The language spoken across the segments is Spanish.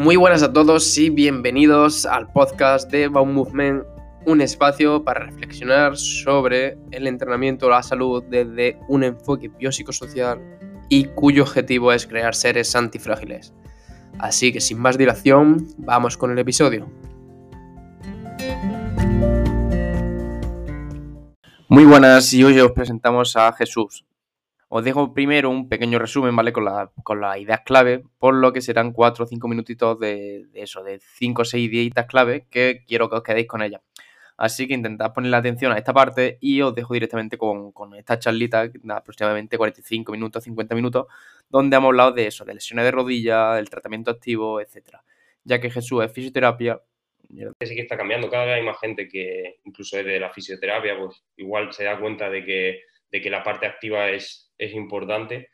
Muy buenas a todos y bienvenidos al podcast de Baum Movement, un espacio para reflexionar sobre el entrenamiento de la salud desde un enfoque biopsicosocial y cuyo objetivo es crear seres antifrágiles. Así que sin más dilación, vamos con el episodio. Muy buenas y hoy os presentamos a Jesús, os dejo primero un pequeño resumen, ¿vale? Con, la, con las ideas clave, por lo que serán 4 o 5 minutitos de, eso, de 5 o 6 ideitas clave que quiero que os quedéis con ellas. Así que intentad ponerle atención a esta parte y os dejo directamente con, con esta charlita de aproximadamente 45 minutos, 50 minutos, donde hemos hablado de eso, de lesiones de rodilla, del tratamiento activo, etcétera. Ya que Jesús es fisioterapia. Sí que está cambiando, cada vez hay más gente que incluso desde la fisioterapia, pues igual se da cuenta de que, de que la parte activa es es importante.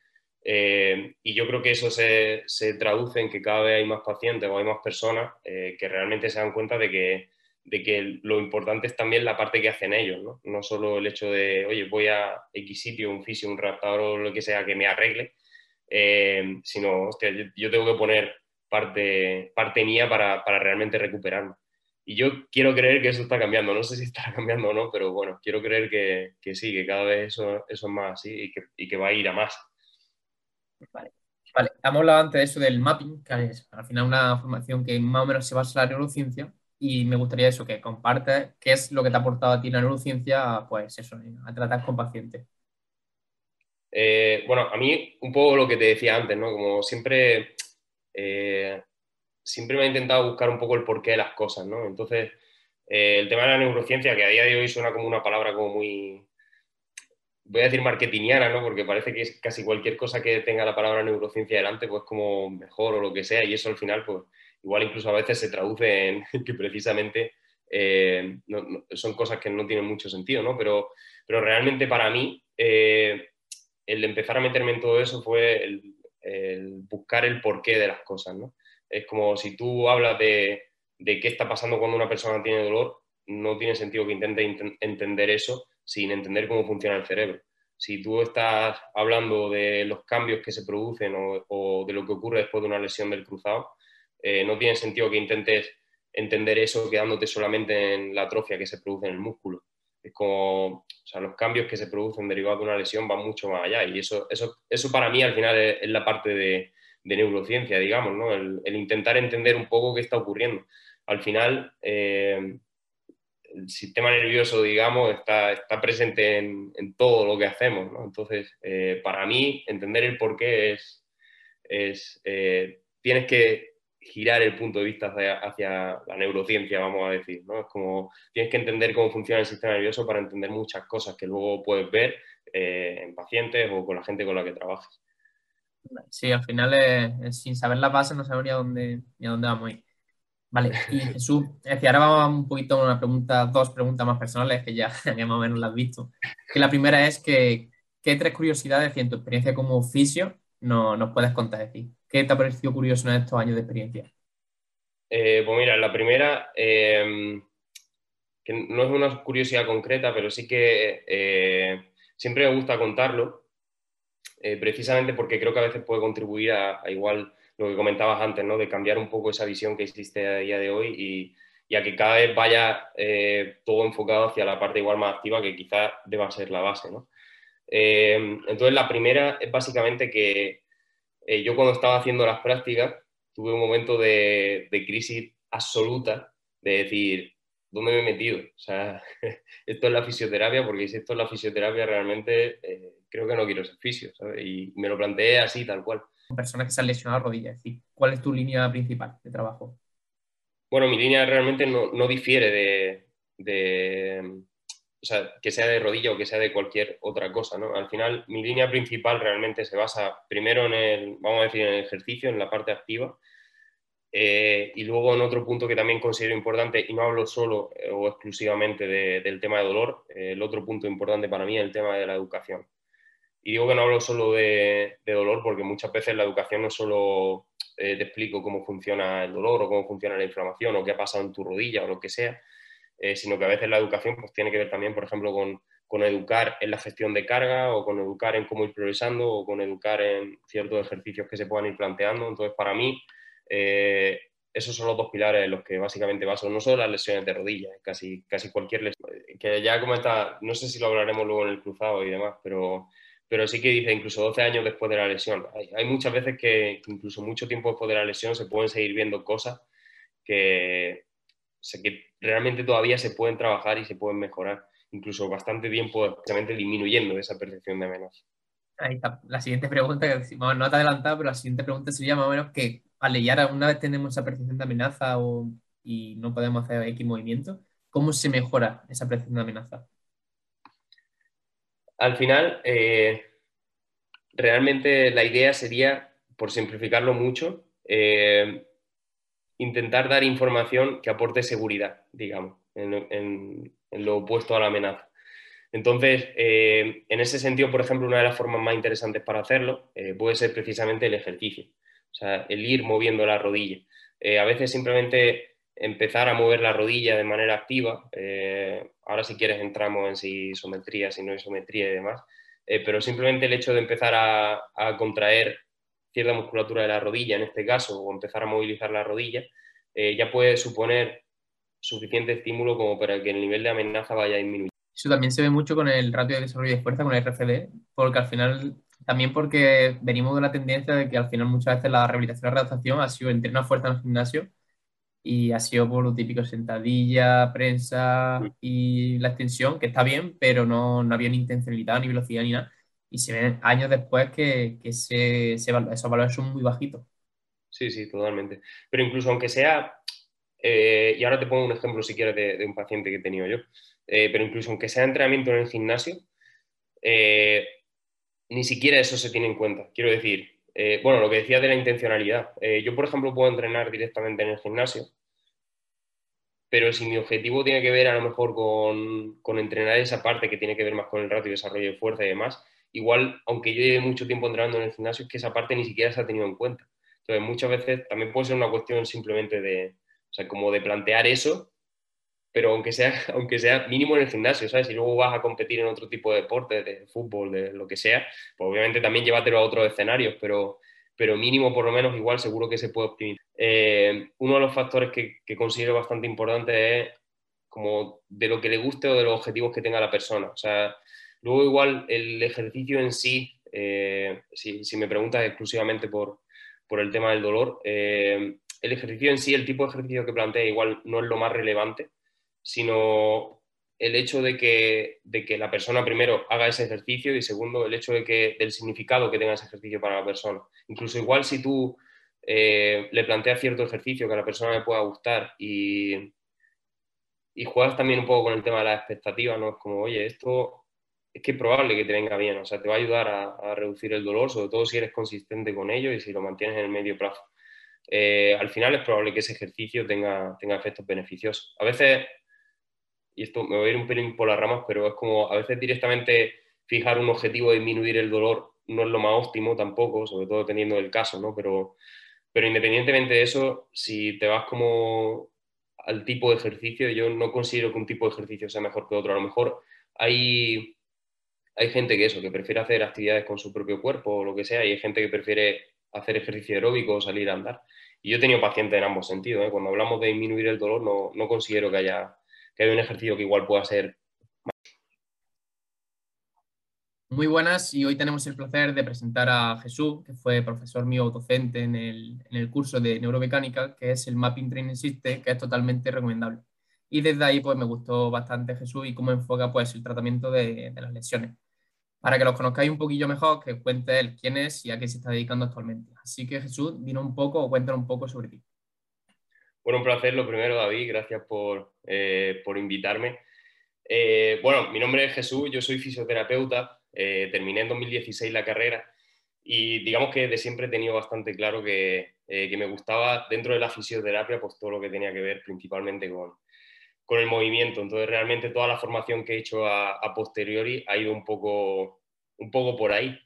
Eh, y yo creo que eso se, traduce en que cada vez hay más pacientes o hay más personas eh, que realmente se dan cuenta de que, de que lo importante es también la parte que hacen ellos, ¿no? No solo el hecho de, oye, voy a X sitio, un fisio, un raptador o lo que sea que me arregle, eh, sino, hostia, yo, tengo que poner parte, parte mía para, para realmente recuperarme. Y yo quiero creer que eso está cambiando. No sé si está cambiando o no, pero bueno, quiero creer que, que sí, que cada vez eso, eso es más así y que, y que, va a ir a más. Vale. Vale, hemos hablado antes de eso del mapping, que es al final una formación que más o menos se basa en la neurociencia y me gustaría eso, que compartes qué es lo que te ha aportado a ti la neurociencia, pues eso, a tratar con pacientes. Eh, bueno, a mí un poco lo que te decía antes, ¿no? Como siempre eh, siempre me he intentado buscar un poco el porqué de las cosas, ¿no? Entonces, eh, el tema de la neurociencia, que a día de hoy suena como una palabra como muy, voy a decir marketingiana, ¿no? Porque parece que es casi cualquier cosa que tenga la palabra neurociencia delante, pues como mejor o lo que sea, y eso al final, pues igual incluso a veces se traduce en que precisamente eh, son cosas que no tienen mucho sentido, ¿no? Pero, pero realmente para mí, eh, el empezar a meterme en todo eso fue el, el buscar el porqué de las cosas, ¿no? Es como si tú hablas de, qué está pasando cuando una persona tiene dolor, no tiene sentido que intente entender eso sin entender cómo funciona el cerebro. Si tú estás hablando de los cambios que se producen o, de lo que ocurre después de una lesión del cruzado, eh, no tiene sentido que intentes entender eso quedándote solamente en la atrofia que se produce en el músculo. Es como, o sea, los cambios que se producen derivados de una lesión van mucho más allá y eso, eso, eso para mí al final es la parte de, de neurociencia, digamos, ¿no? el, intentar entender un poco qué está ocurriendo. Al final, eh, el sistema nervioso, digamos, está, presente en, todo lo que hacemos. Entonces, eh, para mí, entender el por qué es, es eh, tienes que girar el punto de vista hacia, la neurociencia, vamos a decir. ¿no? Es como tienes que entender cómo funciona el sistema nervioso para entender muchas cosas que luego puedes ver en pacientes o con la gente con la que trabajas. Sí, al final sin saber la base no sabemos ni a dónde, ni a dónde vamos a ir. Vale, y Jesús, es decir, ahora vamos un poquito a una pregunta, dos preguntas más personales que ya, ya más o menos las has visto. Que la primera es que, ¿qué tres curiosidades en tu experiencia como oficio no, nos puedes contar decir? ¿Qué te ha parecido curioso en estos años de experiencia? Eh, pues mira, la primera, em, que no es una curiosidad concreta, pero sí que eh, siempre me gusta contarlo, eh, precisamente porque creo que a veces puede contribuir a, igual lo que comentabas antes, ¿no? de cambiar un poco esa visión que existe a día de hoy y, a que cada vez vaya eh, todo enfocado hacia la parte igual más activa que quizás deba ser la base. ¿no? Eh, entonces, la primera es básicamente que yo cuando estaba haciendo las prácticas tuve un momento de crisis absoluta de decir, ¿dónde me he metido? O sea, esto es la fisioterapia, porque si esto es la fisioterapia realmente creo que no quiero ser fisio, ¿sabes? Y me lo planteé así, tal cual. Personas que se han lesionado rodillas, ¿cuál es tu línea principal de trabajo? Bueno, mi línea realmente no, no difiere de, de, o sea, que sea de rodilla o que sea de cualquier otra cosa, ¿no? Al final, mi línea principal realmente se basa primero en el, vamos a decir, en el ejercicio, en la parte activa, eh, y luego en otro punto que también considero importante, y no hablo solo eh, o exclusivamente del tema de dolor, eh, el otro punto importante para mí es el tema de la educación. Y digo que no hablo solo de, dolor porque muchas veces la educación no solo eh, te explico cómo funciona el dolor o cómo funciona la inflamación o qué ha pasado en tu rodilla o lo que sea, eh, sino que a veces la educación pues, tiene que ver también, por ejemplo, con, con, educar en la gestión de carga o con educar en cómo ir progresando o con educar en ciertos ejercicios que se puedan ir planteando. Entonces, para mí, eh, esos son los dos pilares en los que básicamente baso, no solo las lesiones de rodillas, casi, casi cualquier lesión. Que ya comenta, no sé si lo hablaremos luego en el cruzado y demás, pero, pero sí que dice incluso 12 años después de la lesión. Hay, muchas veces que, incluso mucho tiempo después de la lesión se pueden seguir viendo cosas que, que realmente todavía se pueden trabajar y se pueden mejorar, incluso bastante tiempo, precisamente disminuyendo esa percepción de amenaza. Ahí está. La siguiente pregunta, no te adelantado, pero la siguiente pregunta sería más o menos que al ya una vez tenemos esa percepción de amenaza y no podemos hacer X movimiento, ¿cómo se mejora esa percepción de amenaza? Al final, eh, realmente la idea sería, por simplificarlo mucho, eh, intentar dar información que aporte seguridad, digamos, en, lo opuesto a la amenaza. Entonces, eh, en ese sentido, por ejemplo, una de las formas más interesantes para hacerlo puede ser precisamente el ejercicio. O sea, el ir moviendo la rodilla. A veces simplemente empezar a mover la rodilla de manera activa. Eh, ahora si quieres entramos en si isometría, si no isometría y demás. Eh, pero simplemente el hecho de empezar a, contraer cierta musculatura de la rodilla, en este caso, o empezar a movilizar la rodilla, ya puede suponer suficiente estímulo como para que el nivel de amenaza vaya disminuyendo. Eso también se ve mucho con el ratio de desarrollo de fuerza, con el RFD, porque al final también porque venimos de una tendencia de que al final muchas veces la rehabilitación y la readaptación ha sido entrenar fuerza en el gimnasio y ha sido por lo típico sentadilla, prensa y la extensión, que está bien, pero no, no había ni intencionalidad, ni velocidad, ni nada. Y se ven años después que, que se, esos valores son muy bajitos. Sí, sí, totalmente. Pero incluso aunque sea, eh, y ahora te pongo un ejemplo si quieres de, un paciente que he tenido yo, eh, pero incluso aunque sea entrenamiento en el gimnasio, eh, ni siquiera eso se tiene en cuenta. Quiero decir, eh, bueno, lo que decía de la intencionalidad. Eh, yo, por ejemplo, puedo entrenar directamente en el gimnasio, pero si mi objetivo tiene que ver a lo mejor con, entrenar esa parte que tiene que ver más con el ratio y desarrollo de fuerza y demás, igual, aunque yo lleve mucho tiempo entrenando en el gimnasio, es que esa parte ni siquiera se ha tenido en cuenta. Entonces, muchas veces también puede ser una cuestión simplemente de, o sea, como de plantear eso pero aunque sea, aunque sea mínimo en el gimnasio, ¿sabes? Si luego vas a competir en otro tipo de deporte, de fútbol, de lo que sea, pues obviamente también llévatelo a otros escenarios, pero, pero mínimo por lo menos igual seguro que se puede optimizar. Eh, uno de los factores que, que, considero bastante importante es como de lo que le guste o de los objetivos que tenga la persona. O sea, luego igual el ejercicio en sí, eh, si, si, me preguntas exclusivamente por, por el tema del dolor, eh, el ejercicio en sí, el tipo de ejercicio que plantea igual no es lo más relevante sino el hecho de que, de que la persona primero haga ese ejercicio y segundo el hecho de que, del significado que tenga ese ejercicio para la persona. Incluso igual si tú eh, le planteas cierto ejercicio que a la persona le pueda gustar y, y juegas también un poco con el tema de la expectativa, ¿no? Es como, oye, esto es que es probable que te venga bien, o sea, te va a ayudar a, reducir el dolor, sobre todo si eres consistente con ello y si lo mantienes en el medio plazo. Eh, al final es probable que ese ejercicio tenga, tenga efectos beneficiosos. A veces y esto me voy a ir un pelín por las ramas, pero es como a veces directamente fijar un objetivo de disminuir el dolor no es lo más óptimo tampoco, sobre todo dependiendo del caso, ¿no? Pero, pero independientemente de eso, si te vas como al tipo de ejercicio, yo no considero que un tipo de ejercicio sea mejor que otro. A lo mejor hay, hay gente que eso, que prefiere hacer actividades con su propio cuerpo o lo que sea, y hay gente que prefiere hacer ejercicio aeróbico o salir a andar. Y yo he tenido pacientes en ambos sentidos. ¿eh? Cuando hablamos de disminuir el dolor, no, no considero que haya que hay un ejercicio que igual pueda ser. Muy buenas y hoy tenemos el placer de presentar a Jesús, que fue profesor mío docente en el, en el curso de neuromecánica, que es el Mapping Training System, que es totalmente recomendable. Y desde ahí pues me gustó bastante Jesús y cómo enfoca pues el tratamiento de, las lesiones. Para que los conozcáis un poquillo mejor, que cuente él quién es y a qué se está dedicando actualmente. Así que Jesús, dinos un poco o cuéntanos un poco sobre ti. Bueno, un placer, lo primero, David, gracias por, eh, invitarme. Eh, bueno, mi nombre es Jesús, yo soy fisioterapeuta, eh, terminé en 2016 la carrera y digamos que de siempre he tenido bastante claro que, me gustaba dentro de la fisioterapia pues todo lo que tenía que ver principalmente con, con el movimiento. Entonces realmente toda la formación que he hecho a, a posteriori ha ido un poco, un poco por ahí.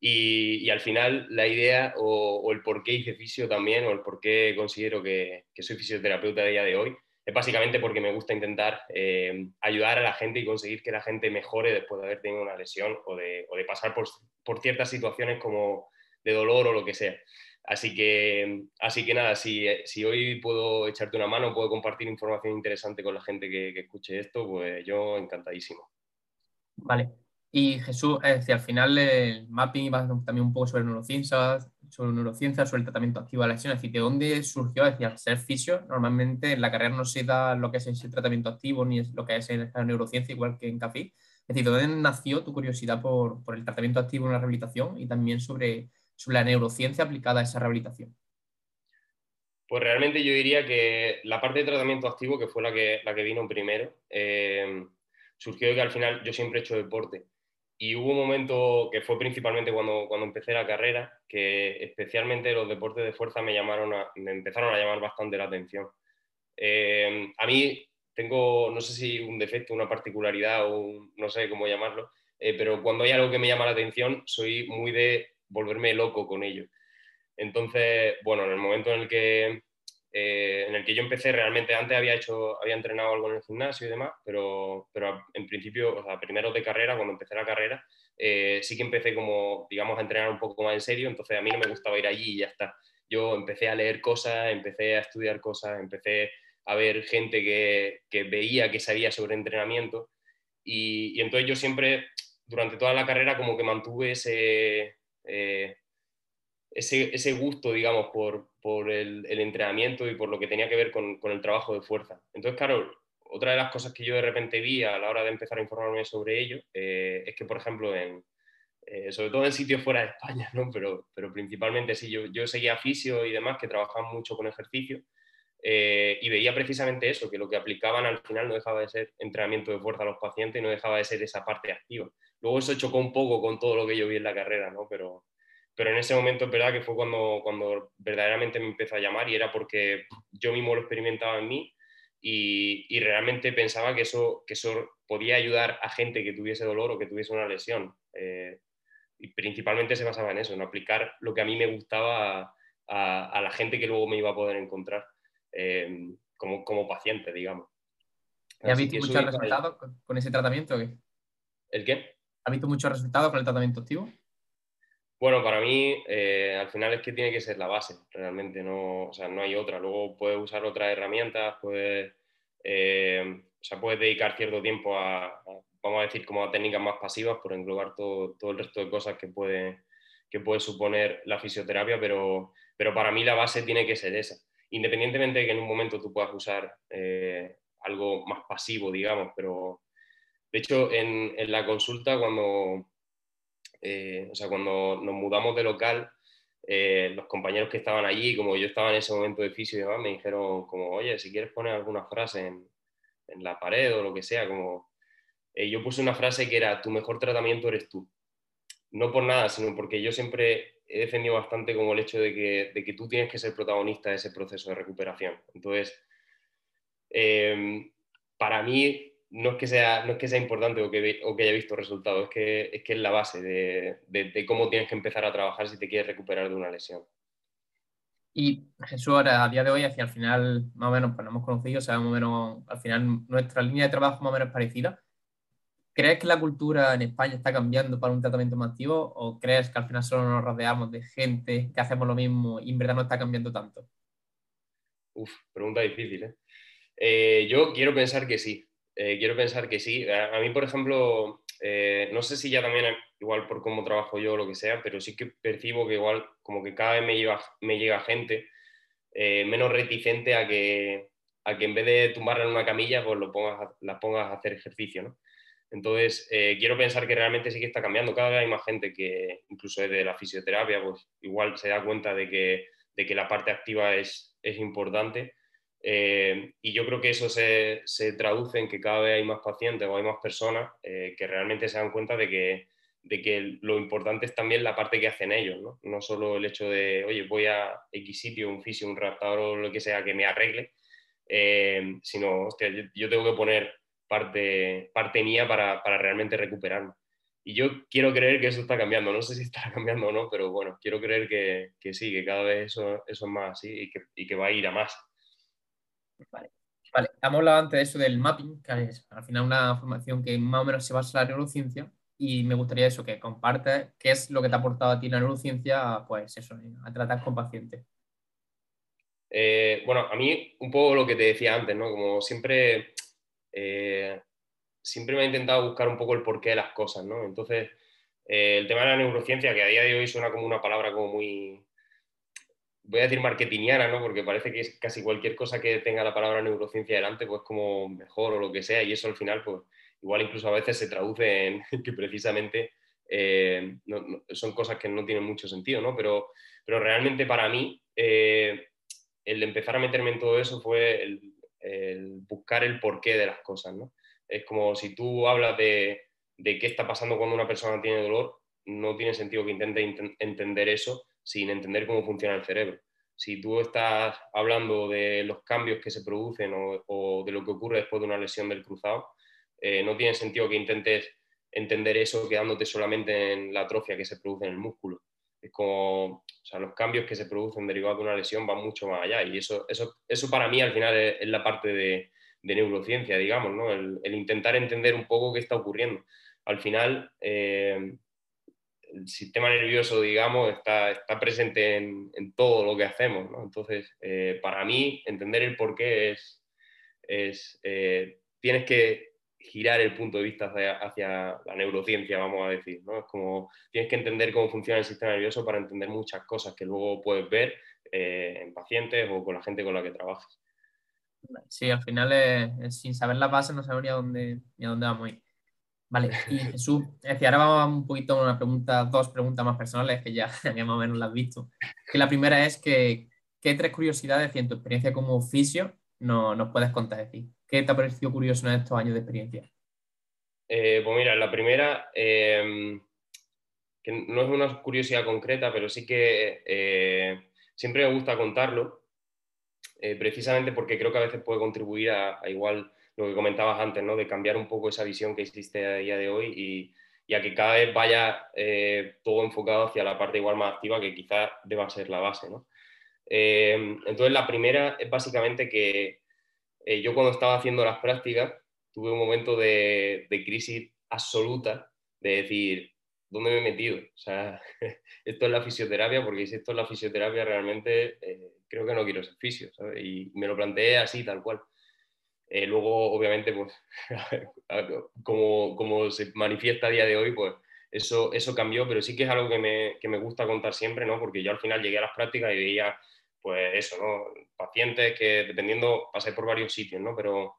Y, al final la idea o, el por qué hice fisio también o el por qué considero que, soy fisioterapeuta a día de hoy es básicamente porque me gusta intentar eh, ayudar a la gente y conseguir que la gente mejore después de haber tenido una lesión o de, pasar por, ciertas situaciones como de dolor o lo que sea. Así que, así que nada, si, si, hoy puedo echarte una mano, puedo compartir información interesante con la gente que, que escuche esto, pues yo encantadísimo. Vale. Y Jesús, es decir, al final el mapping iba también un poco sobre neurociencias, sobre neurociencias, sobre el tratamiento activo de la lesión. Es decir, ¿de dónde surgió? Es decir, al ser fisio, normalmente en la carrera no se da lo que es ese tratamiento activo ni es lo que es la neurociencia, igual que en CAFI. Es decir, ¿de dónde nació tu curiosidad por, por el tratamiento activo en la rehabilitación y también sobre, sobre la neurociencia aplicada a esa rehabilitación? Pues realmente yo diría que la parte de tratamiento activo, que fue la que, la que vino primero, eh, surgió que al final yo siempre he hecho deporte y hubo un momento que fue principalmente cuando, cuando empecé la carrera, que especialmente los deportes de fuerza me, llamaron me empezaron a llamar bastante la atención. Eh, a mí tengo, no sé si un defecto, una particularidad o no sé cómo llamarlo, eh, pero cuando hay algo que me llama la atención, soy muy de volverme loco con ello. Entonces, bueno, en el momento en el que eh, en el que yo empecé realmente, antes había hecho, había entrenado algo en el gimnasio y demás, pero, pero en principio, o sea, primero de carrera, cuando empecé la carrera, eh, sí que empecé como, digamos, a entrenar un poco más en serio, entonces a mí no me gustaba ir allí y ya está. Yo empecé a leer cosas, empecé a estudiar cosas, empecé a ver gente que, que veía, que sabía sobre entrenamiento y, y, entonces yo siempre, durante toda la carrera, como que mantuve ese... Eh, ese, ese, gusto, digamos, por, por el, el, entrenamiento y por lo que tenía que ver con, con, el trabajo de fuerza. Entonces, claro, otra de las cosas que yo de repente vi a la hora de empezar a informarme sobre ello eh, es que, por ejemplo, en, eh, sobre todo en sitios fuera de España, ¿no? pero, pero principalmente sí, yo, yo seguía fisio y demás que trabajaban mucho con ejercicio eh, y veía precisamente eso, que lo que aplicaban al final no dejaba de ser entrenamiento de fuerza a los pacientes y no dejaba de ser esa parte activa. Luego eso chocó un poco con todo lo que yo vi en la carrera, ¿no? pero, pero en ese momento es verdad que fue cuando, cuando verdaderamente me empezó a llamar y era porque yo mismo lo experimentaba en mí y, y, realmente pensaba que eso, que eso podía ayudar a gente que tuviese dolor o que tuviese una lesión. Eh, y principalmente se basaba en eso, en aplicar lo que a mí me gustaba a, a, la gente que luego me iba a poder encontrar eh, como, como paciente, digamos. ¿Y has visto muchos resultados con ese tratamiento? ¿qué? ¿El qué? ¿Has visto muchos resultados con el tratamiento activo? Bueno, para mí eh, al final es que tiene que ser la base, realmente, no, o sea, no hay otra. Luego puedes usar otras herramientas, puedes, eh, o sea, puedes dedicar cierto tiempo a, vamos a decir, como a técnicas más pasivas por englobar todo, todo el resto de cosas que puede, que puede suponer la fisioterapia, pero, pero para mí la base tiene que ser esa. Independientemente de que en un momento tú puedas usar eh, algo más pasivo, digamos, pero de hecho en, en la consulta cuando eh, o sea, cuando nos mudamos de local, eh, los compañeros que estaban allí, como yo estaba en ese momento de fisio y demás, me dijeron como, oye, si quieres poner alguna frase en, en la pared o lo que sea, como... Eh, yo puse una frase que era, tu mejor tratamiento eres tú. No por nada, sino porque yo siempre he defendido bastante como el hecho de que, de que tú tienes que ser protagonista de ese proceso de recuperación. Entonces, eh, para mí no es que sea, no es que sea importante o que, o que haya visto resultados, es que, es que es la base de, de, de, cómo tienes que empezar a trabajar si te quieres recuperar de una lesión. Y Jesús, ahora a día de hoy, hacia el final, más o menos, pues nos hemos conocido, o sea, más o menos, al final nuestra línea de trabajo más o menos es parecida. ¿Crees que la cultura en España está cambiando para un tratamiento más activo o crees que al final solo nos rodeamos de gente que hacemos lo mismo y en verdad no está cambiando tanto? Uf, pregunta difícil, ¿eh? eh yo quiero pensar que sí, eh, quiero pensar que sí. A, a mí, por ejemplo, eh, no sé si ya también, igual por cómo trabajo yo o lo que sea, pero sí que percibo que igual como que cada vez me, lleva, me llega gente eh, menos reticente a que, a que en vez de tumbarla en una camilla, pues lo pongas, las pongas a hacer ejercicio, ¿no? Entonces, eh, quiero pensar que realmente sí que está cambiando. Cada vez hay más gente que, incluso desde la fisioterapia, pues igual se da cuenta de que, de que la parte activa es, es importante eh, y yo creo que eso se, se, traduce en que cada vez hay más pacientes o hay más personas eh, que realmente se dan cuenta de que, de que lo importante es también la parte que hacen ellos, ¿no? No solo el hecho de, oye, voy a X sitio, un fisio, un raptador o lo que sea que me arregle, eh, sino, hostia, yo, yo, tengo que poner parte, parte mía para, para realmente recuperarme. Y yo quiero creer que eso está cambiando. No sé si está cambiando o no, pero bueno, quiero creer que, que sí, que cada vez eso, eso es más así y que, y que va a ir a más. Vale. Vale, hemos hablado antes de eso del mapping, que es al final una formación que más o menos se basa en la neurociencia, y me gustaría eso, que compartas qué es lo que te ha aportado a ti la neurociencia, pues eso, a tratar con pacientes. Eh, bueno, a mí un poco lo que te decía antes, ¿no? Como siempre, eh, siempre me he intentado buscar un poco el porqué de las cosas, ¿no? Entonces, eh, el tema de la neurociencia, que a día de hoy suena como una palabra como muy, voy a decir marketingiana, ¿no? Porque parece que es casi cualquier cosa que tenga la palabra neurociencia delante, pues como mejor o lo que sea, y eso al final, pues igual incluso a veces se traduce en que precisamente son cosas que no tienen mucho sentido, ¿no? Pero, pero realmente para mí, el empezar a meterme en todo eso fue el, buscar el porqué de las cosas, ¿no? Es como si tú hablas de, qué está pasando cuando una persona tiene dolor, no tiene sentido que intente entender eso sin entender cómo funciona el cerebro. Si tú estás hablando de los cambios que se producen o, de lo que ocurre después de una lesión del cruzado, eh, no tiene sentido que intentes entender eso quedándote solamente en la atrofia que se produce en el músculo es como, o sea, los cambios que se producen derivados de una lesión van mucho más allá y eso, eso, eso para mí al final es, la parte de, neurociencia, digamos, ¿no? El, intentar entender un poco qué está ocurriendo. Al final, eh, el sistema nervioso, digamos, está, está presente en, todo lo que hacemos. Entonces, eh, para mí, entender el por qué es, es eh, tienes que girar el punto de vista hacia, la neurociencia, vamos a decir. ¿no? Es como tienes que entender cómo funciona el sistema nervioso para entender muchas cosas que luego puedes ver eh, en pacientes o con la gente con la que trabajas. Sí, al final sin saber la base no sabría dónde, ni a dónde vamos a ir. Vale, y Jesús, es decir, ahora vamos un poquito a una pregunta, dos preguntas más personales que ya, ya más o menos las has visto. Que la primera es que, ¿qué tres curiosidades y en tu experiencia como oficio no, nos puedes contar? decir, ¿Qué te ha parecido curioso en estos años de experiencia? Eh, pues mira, la primera, em, que no es una curiosidad concreta, pero sí que eh, siempre me gusta contarlo, eh, precisamente porque creo que a veces puede contribuir a, igual lo que comentabas antes, ¿no? de cambiar un poco esa visión que existe a día de hoy y, a que cada vez vaya todo enfocado hacia la parte igual más activa, que quizás deba ser la base. ¿no? Em, entonces, la primera es básicamente que eh, yo cuando estaba haciendo las prácticas tuve un momento de, crisis absoluta de decir, ¿dónde me he metido? O sea, esto es la fisioterapia, porque si esto es la fisioterapia realmente eh, creo que no quiero ser fisio, ¿sabes? Y me lo planteé así, tal cual. Eh, luego, obviamente, pues, como, como, se manifiesta a día de hoy, pues eso, eso cambió, pero sí que es algo que me, que me gusta contar siempre, ¿no? Porque yo al final llegué a las prácticas y veía pues eso, ¿no? Pacientes que dependiendo, pasé por varios sitios, ¿no? Pero,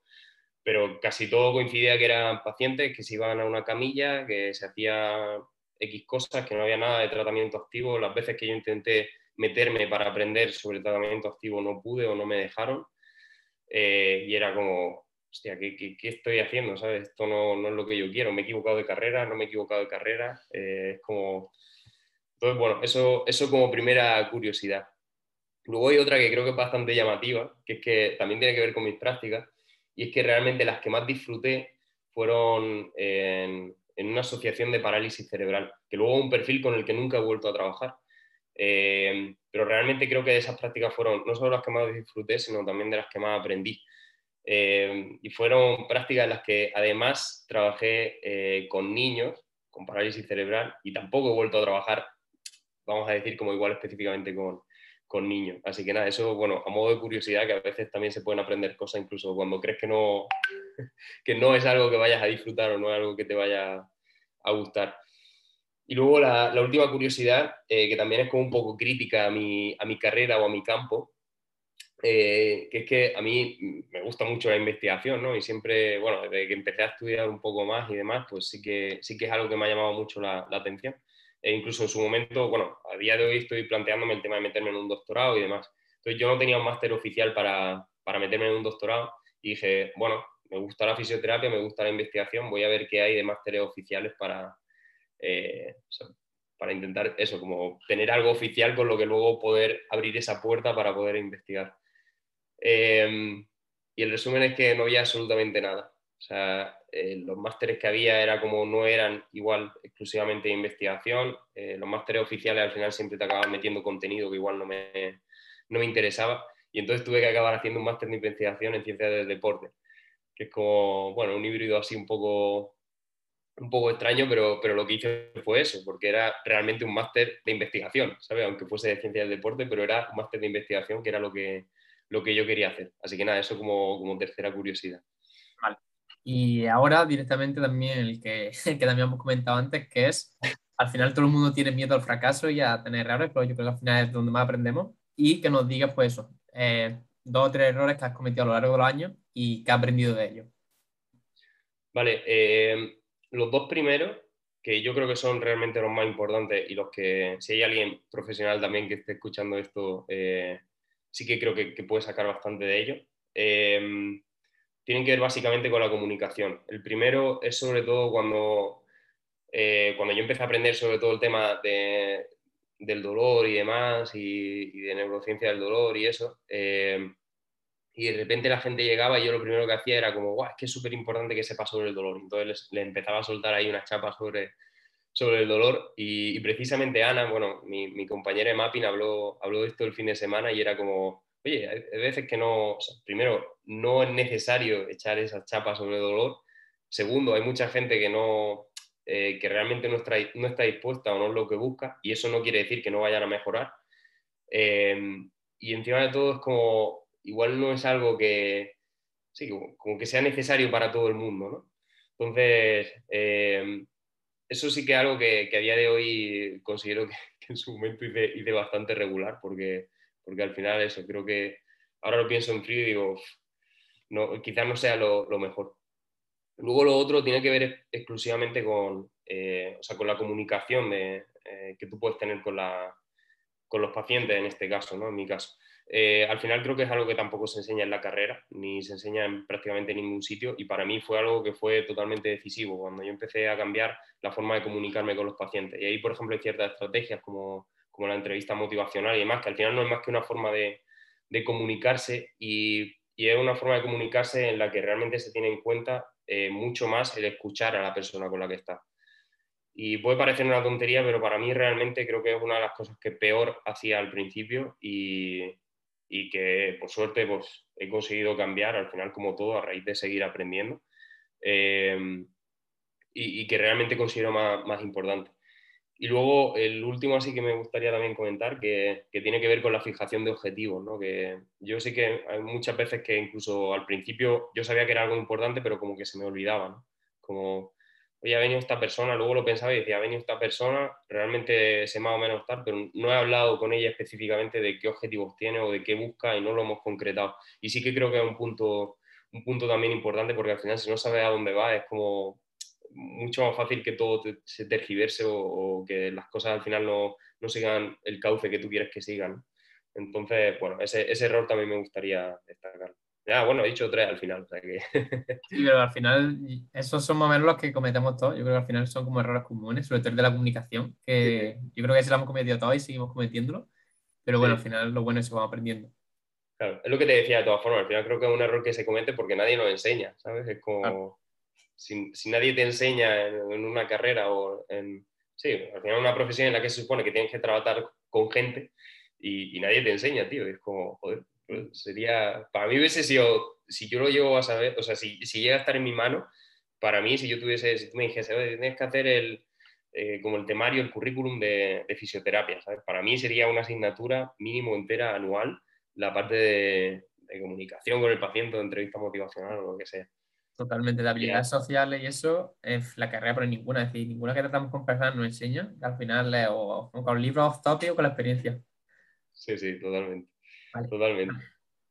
pero casi todo coincidía que eran pacientes que se iban a una camilla, que se hacía X cosas, que no había nada de tratamiento activo. Las veces que yo intenté meterme para aprender sobre tratamiento activo no pude o no me dejaron. Eh, y era como, hostia, ¿qué, qué, estoy haciendo? ¿sabes? Esto no, no, es lo que yo quiero. Me he equivocado de carrera, no me he equivocado de carrera. Eh, es como... Entonces, bueno, eso, eso como primera curiosidad. Luego hay otra que creo que es bastante llamativa, que es que también tiene que ver con mis prácticas, y es que realmente las que más disfruté fueron en, una asociación de parálisis cerebral, que luego un perfil con el que nunca he vuelto a trabajar. Eh, pero realmente creo que esas prácticas fueron no solo las que más disfruté, sino también de las que más aprendí. Eh, y fueron prácticas en las que además trabajé eh, con niños con parálisis cerebral y tampoco he vuelto a trabajar, vamos a decir, como igual específicamente con, con niños. Así que nada, eso, bueno, a modo de curiosidad, que a veces también se pueden aprender cosas, incluso cuando crees que no, que no es algo que vayas a disfrutar o no es algo que te vaya a gustar. Y luego la, última curiosidad, eh, que también es como un poco crítica a mi, a mi carrera o a mi campo, eh, que es que a mí me gusta mucho la investigación, ¿no? Y siempre, bueno, desde que empecé a estudiar un poco más y demás, pues sí que, sí que es algo que me ha llamado mucho la, atención e incluso en su momento, bueno, a día de hoy estoy planteándome el tema de meterme en un doctorado y demás. Entonces yo no tenía un máster oficial para, para meterme en un doctorado y dije, bueno, me gusta la fisioterapia, me gusta la investigación, voy a ver qué hay de másteres oficiales para, eh, para intentar eso, como tener algo oficial con lo que luego poder abrir esa puerta para poder investigar. Em, y el resumen es que no había absolutamente nada. O sea, eh, los másteres que había era como no eran igual exclusivamente de investigación. Eh, los másteres oficiales al final siempre te acaban metiendo contenido que igual no me, no me interesaba. Y entonces tuve que acabar haciendo un máster de investigación en ciencias del deporte, que es como, bueno, un híbrido así un poco, un poco extraño, pero, pero lo que hice fue eso, porque era realmente un máster de investigación, ¿sabes? Aunque fuese de ciencia del deporte, pero era un máster de investigación que era lo que, lo que yo quería hacer. Así que nada, eso como, como tercera curiosidad. Vale. Y ahora directamente también el que, que también hemos comentado antes, que es, al final todo el mundo tiene miedo al fracaso y a tener errores, pero yo creo que al final es donde más aprendemos, y que nos digas pues eso, eh, dos o tres errores que has cometido a lo largo de los años y que has aprendido de ellos. Vale, eh, los dos primeros, que yo creo que son realmente los más importantes y los que, si hay alguien profesional también que esté escuchando esto, eh, sí que creo que, puede sacar bastante de ello. Eh, tienen que ver básicamente con la comunicación. El primero es sobre todo cuando, eh, cuando yo empecé a aprender sobre todo el tema del dolor y demás, y, y, de neurociencia del dolor y eso y de repente la gente llegaba y yo lo primero que hacía era como, guau, es que es súper importante que sepa sobre el dolor. Entonces le empezaba a soltar ahí unas chapas sobre, sobre el dolor y, precisamente Ana, bueno, mi, mi, compañera de mapping habló, habló de esto el fin de semana y era como, oye, hay veces que no, primero, no es necesario echar esas chapas sobre el dolor. Segundo, hay mucha gente que no, eh, que realmente no está, no está dispuesta o no es lo que busca y eso no quiere decir que no vayan a mejorar. Eh, y encima de todo es como igual no es algo que, sí, como, que sea necesario para todo el mundo, ¿no? Entonces, eh, eso sí que es algo que, a día de hoy considero que, en su momento hice, bastante regular, porque, porque al final eso, creo que ahora lo pienso en frío y digo, no, quizás no sea lo, mejor. Luego lo otro tiene que ver exclusivamente con, eh, o sea, con la comunicación de, eh, que tú puedes tener con, la, con los pacientes en este caso, ¿no? en mi caso. Eh, al final creo que es algo que tampoco se enseña en la carrera, ni se enseña en prácticamente ningún sitio y para mí fue algo que fue totalmente decisivo cuando yo empecé a cambiar la forma de comunicarme con los pacientes. Y ahí, por ejemplo, hay ciertas estrategias como, como la entrevista motivacional y demás, que al final no es más que una forma de, de comunicarse y, y, es una forma de comunicarse en la que realmente se tiene en cuenta eh, mucho más el escuchar a la persona con la que está. Y puede parecer una tontería, pero para mí realmente creo que es una de las cosas que peor hacía al principio y, y que por suerte pues, he conseguido cambiar al final como todo a raíz de seguir aprendiendo em, y, que realmente considero más, importante. Y luego el último así que me gustaría también comentar que, que, tiene que ver con la fijación de objetivos, ¿no? que yo sé que hay muchas veces que incluso al principio yo sabía que era algo importante pero como que se me olvidaba, ¿no? como oye, ha venido esta persona, luego lo pensaba y decía, ha venido esta persona, realmente sé más o menos tal, pero no he hablado con ella específicamente de qué objetivos tiene o de qué busca y no lo hemos concretado. Y sí que creo que es un punto, un punto también importante porque al final si no sabes a dónde va es como mucho más fácil que todo se tergiverse o, que las cosas al final no, no, sigan el cauce que tú quieres que sigan. Entonces, bueno, ese, ese error también me gustaría destacar. Ya, bueno, he dicho tres al final. sí, pero al final, esos son más o menos los que cometemos todos. Yo creo que al final son como errores comunes, sobre todo el de la comunicación, que yo creo que se lo hemos cometido todos y seguimos cometiéndolo. Pero bueno, al final lo bueno es que vamos aprendiendo. Claro, es lo que te decía de todas formas. Al final creo que es un error que se comete porque nadie nos enseña, ¿sabes? Es como. Si, nadie te enseña en, una carrera o en. Sí, al final una profesión en la que se supone que tienes que trabajar con gente y, y nadie te enseña, tío. Es como, joder, sería, para mí hubiese sido, si yo lo llevo a saber, o sea, si, si llega a estar en mi mano, para mí, si yo tuviese, si tú me dijese, tienes que hacer el, eh, como el temario, el currículum de, fisioterapia, ¿sabes? Para mí sería una asignatura mínimo entera anual, la parte de, comunicación con el paciente, de entrevista motivacional o lo que sea. Totalmente, de habilidades sociales y eso es la carrera, pero ninguna, es decir, ninguna que tratamos con personas nos enseña, al final o, con libros off topic o con la experiencia. Sí, sí, totalmente. Totalmente.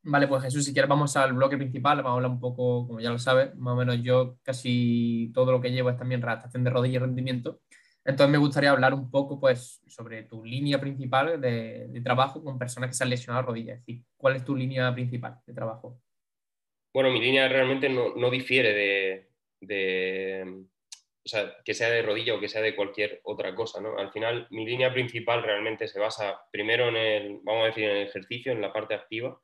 Vale, pues Jesús, si quieres vamos al bloque principal, vamos a hablar un poco, como ya lo sabes, más o menos yo casi todo lo que llevo es también redactación de rodilla y rendimiento. Entonces me gustaría hablar un poco pues, sobre tu línea principal de, trabajo con personas que se han lesionado rodillas. Es decir, ¿cuál es tu línea principal de trabajo? Bueno, mi línea realmente no, difiere de, o que sea de rodilla o que sea de cualquier otra cosa, ¿no? Al final, mi línea principal realmente se basa primero en el, vamos a decir, en el ejercicio, en la parte activa,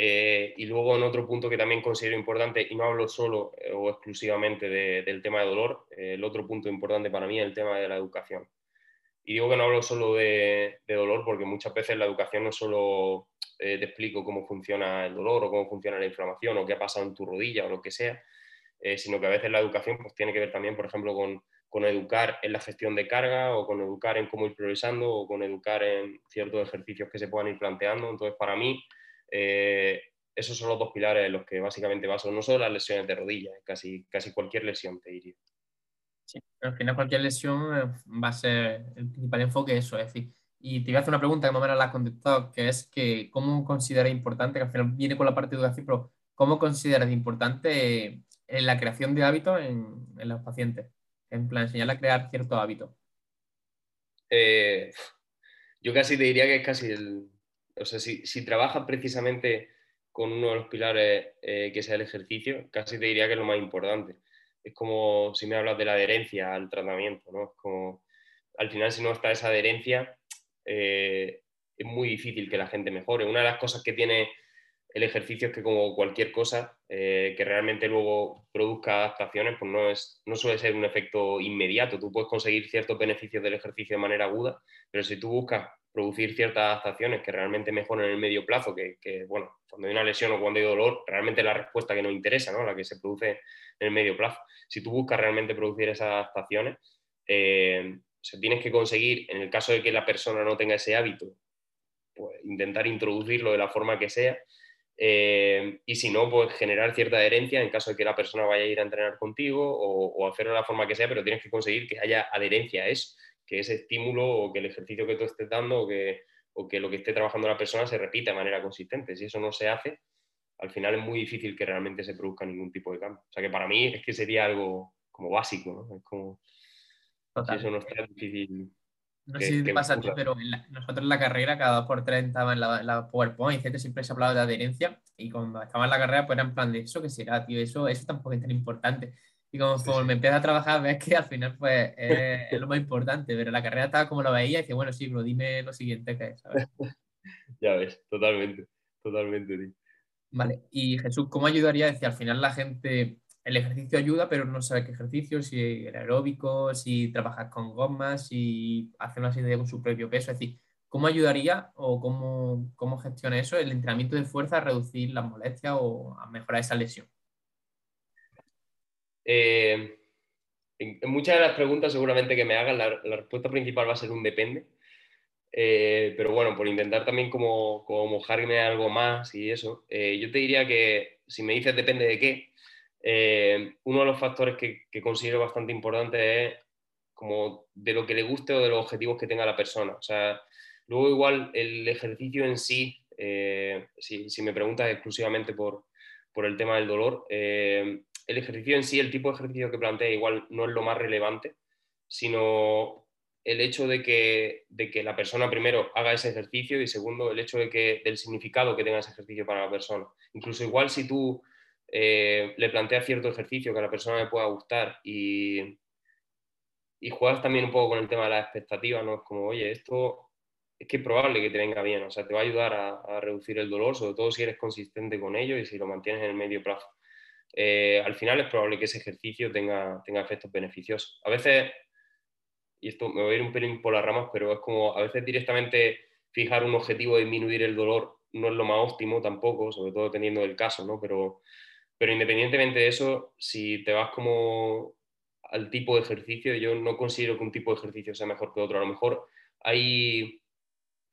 eh, y luego en otro punto que también considero importante, y no hablo solo eh, o exclusivamente del tema de dolor, eh, el otro punto importante para mí es el tema de la educación. Y digo que no hablo solo de, dolor porque muchas veces la educación no solo te explico cómo funciona el dolor o cómo funciona la inflamación o qué ha pasado en tu rodilla o lo que sea, sino que a veces la educación pues, tiene que ver también, por ejemplo, con, con, educar en la gestión de carga o con educar en cómo ir progresando o con educar en ciertos ejercicios que se puedan ir planteando. Entonces, para mí, esos son los dos pilares en los que básicamente baso, no solo las lesiones de rodillas, casi, casi cualquier lesión, te diría. Sí, al final cualquier lesión eh, va a ser el principal enfoque eso, es decir, y te iba a hacer una pregunta que no me la has contestado, que es que ¿cómo consideras importante, que al final viene con la parte de educación, pero ¿cómo consideras importante en la creación de hábitos en, en, los pacientes? En plan, enseñarle a crear ciertos hábitos. Eh, yo casi te diría que es casi el... O sea, si, si trabajas precisamente con uno de los pilares eh, que sea el ejercicio, casi te diría que es lo más importante. Es como si me hablas de la adherencia al tratamiento, ¿no? Es como, al final, si no está esa adherencia, eh, es muy difícil que la gente mejore. Una de las cosas que tiene el ejercicio es que como cualquier cosa eh, que realmente luego produzca adaptaciones, pues no, es, no suele ser un efecto inmediato. Tú puedes conseguir ciertos beneficios del ejercicio de manera aguda, pero si tú buscas producir ciertas adaptaciones que realmente mejoren en el medio plazo, que, bueno, cuando hay una lesión o cuando hay dolor, realmente la respuesta que nos interesa, ¿no? la que se produce en el medio plazo. Si tú buscas realmente producir esas adaptaciones, eh, tienes que conseguir, en el caso de que la persona no tenga ese hábito, pues intentar introducirlo de la forma que sea. Eh, y si no, pues generar cierta adherencia en caso de que la persona vaya a ir a entrenar contigo o, o hacerlo de la forma que sea, pero tienes que conseguir que haya adherencia a eso que ese estímulo o que el ejercicio que tú estés dando o que, o que lo que esté trabajando la persona se repita de manera consistente. Si eso no se hace, al final es muy difícil que realmente se produzca ningún tipo de cambio. O sea que para mí es que sería algo como básico, ¿no? Es como... Si eso no está difícil. No sé si te pasa a ti, pero nosotros en la carrera, cada dos por tres estaba en la, la PowerPoint, que siempre se hablaba de adherencia, y cuando estaba en la carrera, pues era en plan de eso que será, tío, eso, eso tampoco es tan importante. Y como me empieza a trabajar, ves que al final pues es, lo más importante, pero la carrera estaba como lo veía y dice, bueno, sí, pero dime lo siguiente que es, ¿sabes? ya ves, totalmente, totalmente. Vale, y Jesús, ¿cómo ayudaría? Decir, al final la gente, el ejercicio ayuda, pero no sabe qué ejercicio, si el aeróbico, si trabajas con gomas, si hace una serie con su propio peso, es decir, ¿cómo ayudaría o cómo, cómo gestiona eso el entrenamiento de fuerza a reducir las molestias o a mejorar esa lesión? Eh, en, muchas de las preguntas seguramente que me hagan, la, respuesta principal va a ser un depende. Eh, pero bueno, por intentar también como, como mojarme algo más y eso, eh, yo te diría que si me dices depende de qué, uno de los factores que, considero bastante importante es como de lo que le guste o de los objetivos que tenga la persona. O sea, luego igual el ejercicio en sí, si, si, me preguntas exclusivamente por, por el tema del dolor, el ejercicio en sí, el tipo de ejercicio que plantea igual no es lo más relevante, sino el hecho de que, de que la persona primero haga ese ejercicio y segundo el hecho de que, del significado que tenga ese ejercicio para la persona. Incluso igual si tú eh, le planteas cierto ejercicio que a la persona le pueda gustar y, y juegas también un poco con el tema de la expectativa, ¿no? Es como, oye, esto es que es probable que te venga bien, o sea, te va a ayudar a, a reducir el dolor, sobre todo si eres consistente con ello y si lo mantienes en el medio plazo. Eh, al final es probable que ese ejercicio tenga, tenga efectos beneficiosos. A veces, y esto me voy a ir un pelín por las ramas, pero es como a veces directamente fijar un objetivo de disminuir el dolor no es lo más óptimo tampoco, sobre todo dependiendo del caso, ¿no? Pero, pero independientemente de eso, si te vas como al tipo de ejercicio, yo no considero que un tipo de ejercicio sea mejor que otro. A lo mejor hay,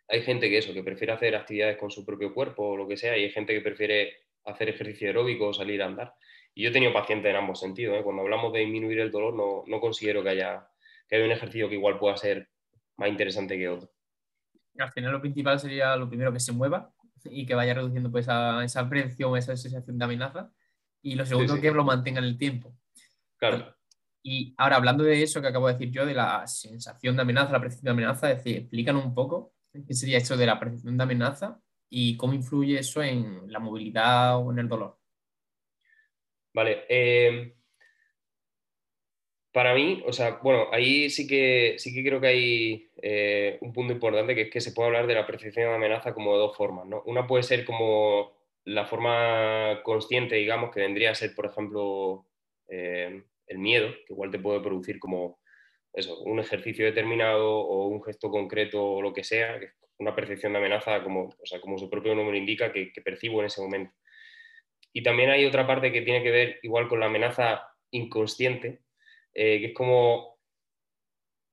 hay gente que eso, que prefiere hacer actividades con su propio cuerpo o lo que sea, y hay gente que prefiere hacer ejercicio aeróbico o salir a andar. Y yo he tenido pacientes en ambos sentidos. ¿eh? Cuando hablamos de disminuir el dolor, no, no considero que haya, que haya un ejercicio que igual pueda ser más interesante que otro. Al final lo principal sería lo primero que se mueva y que vaya reduciendo pues, esa, esa presión, esa sensación de amenaza. Y lo segundo, que lo mantenga en el tiempo. Claro. Y ahora, hablando de eso que acabo de decir yo, de la sensación de amenaza, la percepción de amenaza, es decir, explícanos un poco qué sería eso de la percepción de amenaza y cómo influye eso en la movilidad o en el dolor. Vale. Eh, para mí, o sea, bueno, ahí sí que, sí que creo que hay eh, un punto importante que es que se puede hablar de la percepción de amenaza como de dos formas, ¿no? Una puede ser como la forma consciente, digamos, que vendría a ser, por ejemplo, eh, el miedo, que igual te puede producir como eso, un ejercicio determinado o un gesto concreto o lo que sea, una percepción de amenaza como, o sea, como su propio nombre indica, que, que percibo en ese momento. Y también hay otra parte que tiene que ver igual con la amenaza inconsciente, eh, que es como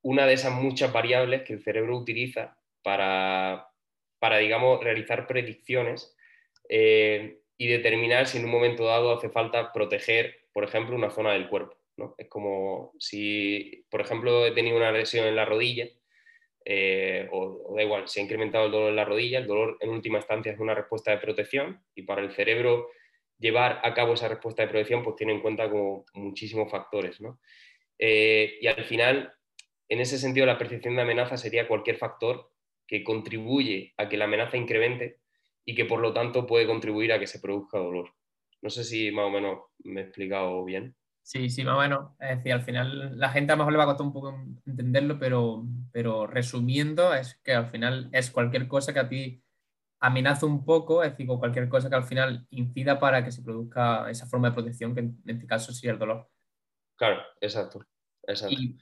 una de esas muchas variables que el cerebro utiliza para, para digamos, realizar predicciones eh, y determinar si en un momento dado hace falta proteger, por ejemplo, una zona del cuerpo. Es como si, por ejemplo, he tenido una lesión en la rodilla, eh, o, da igual, si ha incrementado el dolor en la rodilla, el dolor en última instancia es una respuesta de protección y para el cerebro llevar a cabo esa respuesta de protección pues tiene en cuenta como muchísimos factores. Eh, y al final, en ese sentido, la percepción de amenaza sería cualquier factor que contribuye a que la amenaza incremente y que por lo tanto puede contribuir a que se produzca dolor. No sé si más o menos me he explicado bien. Sí, sí, más o menos. Es decir, al final la gente a lo mejor le va a costar un poco entenderlo, pero, pero resumiendo es que al final es cualquier cosa que a ti amenaza un poco, es decir, cualquier cosa que al final incida para que se produzca esa forma de protección, que en este caso sería el dolor. Claro, exacto. exacto. Y,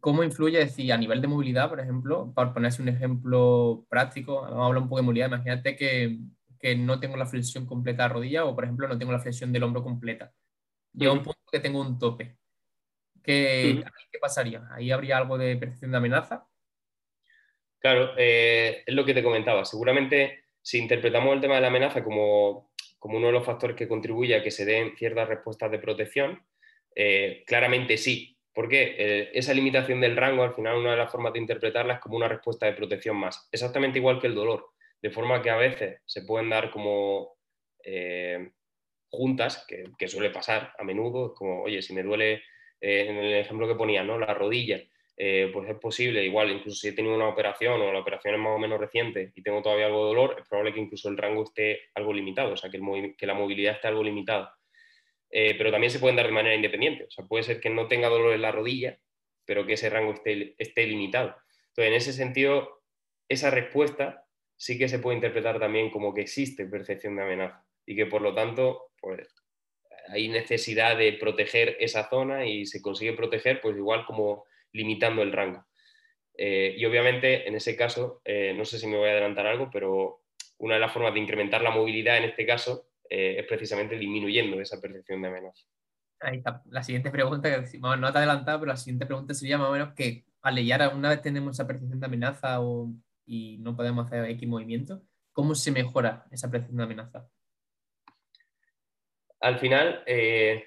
cómo influye, decir, a nivel de movilidad, por ejemplo, para ponerse un ejemplo práctico, vamos a hablar un poco de movilidad, imagínate que, que no tengo la flexión completa de rodilla o, por ejemplo, no tengo la flexión del hombro completa llega un punto que tengo un tope. ¿Qué, ¿Qué, pasaría? ¿Ahí habría algo de percepción de amenaza? Claro, eh, es lo que te comentaba. Seguramente si interpretamos el tema de la amenaza como, como uno de los factores que contribuye a que se den ciertas respuestas de protección, eh, claramente sí. Porque eh, esa limitación del rango, al final, una de las formas de interpretarla es como una respuesta de protección más. Exactamente igual que el dolor. De forma que a veces se pueden dar como juntas, que, suele pasar a menudo, como, oye, si me duele, eh, en el ejemplo que ponía, ¿no? La rodilla, eh, pues es posible, igual, incluso si he tenido una operación o la operación es más o menos reciente y tengo todavía algo de dolor, es probable que incluso el rango esté algo limitado, o sea, que la movilidad esté algo limitada. Eh, pero también se pueden dar de manera independiente, o sea, puede ser que no tenga dolor en la rodilla, pero que ese rango esté, esté limitado. Entonces, en ese sentido, esa respuesta sí que se puede interpretar también como que existe percepción de amenaza y que por lo tanto pues hay necesidad de proteger esa zona y se consigue proteger pues igual como limitando el rango. Eh, y obviamente en ese caso, eh, no sé si me voy a adelantar algo, pero una de las formas de incrementar la movilidad en este caso eh, es precisamente disminuyendo esa percepción de amenaza. Ahí está. La siguiente pregunta, que no te adelantado, pero la siguiente pregunta sería más o menos que al ya una vez tenemos esa percepción de amenaza y no podemos hacer X movimiento, ¿cómo se mejora esa percepción de amenaza? al final, eh,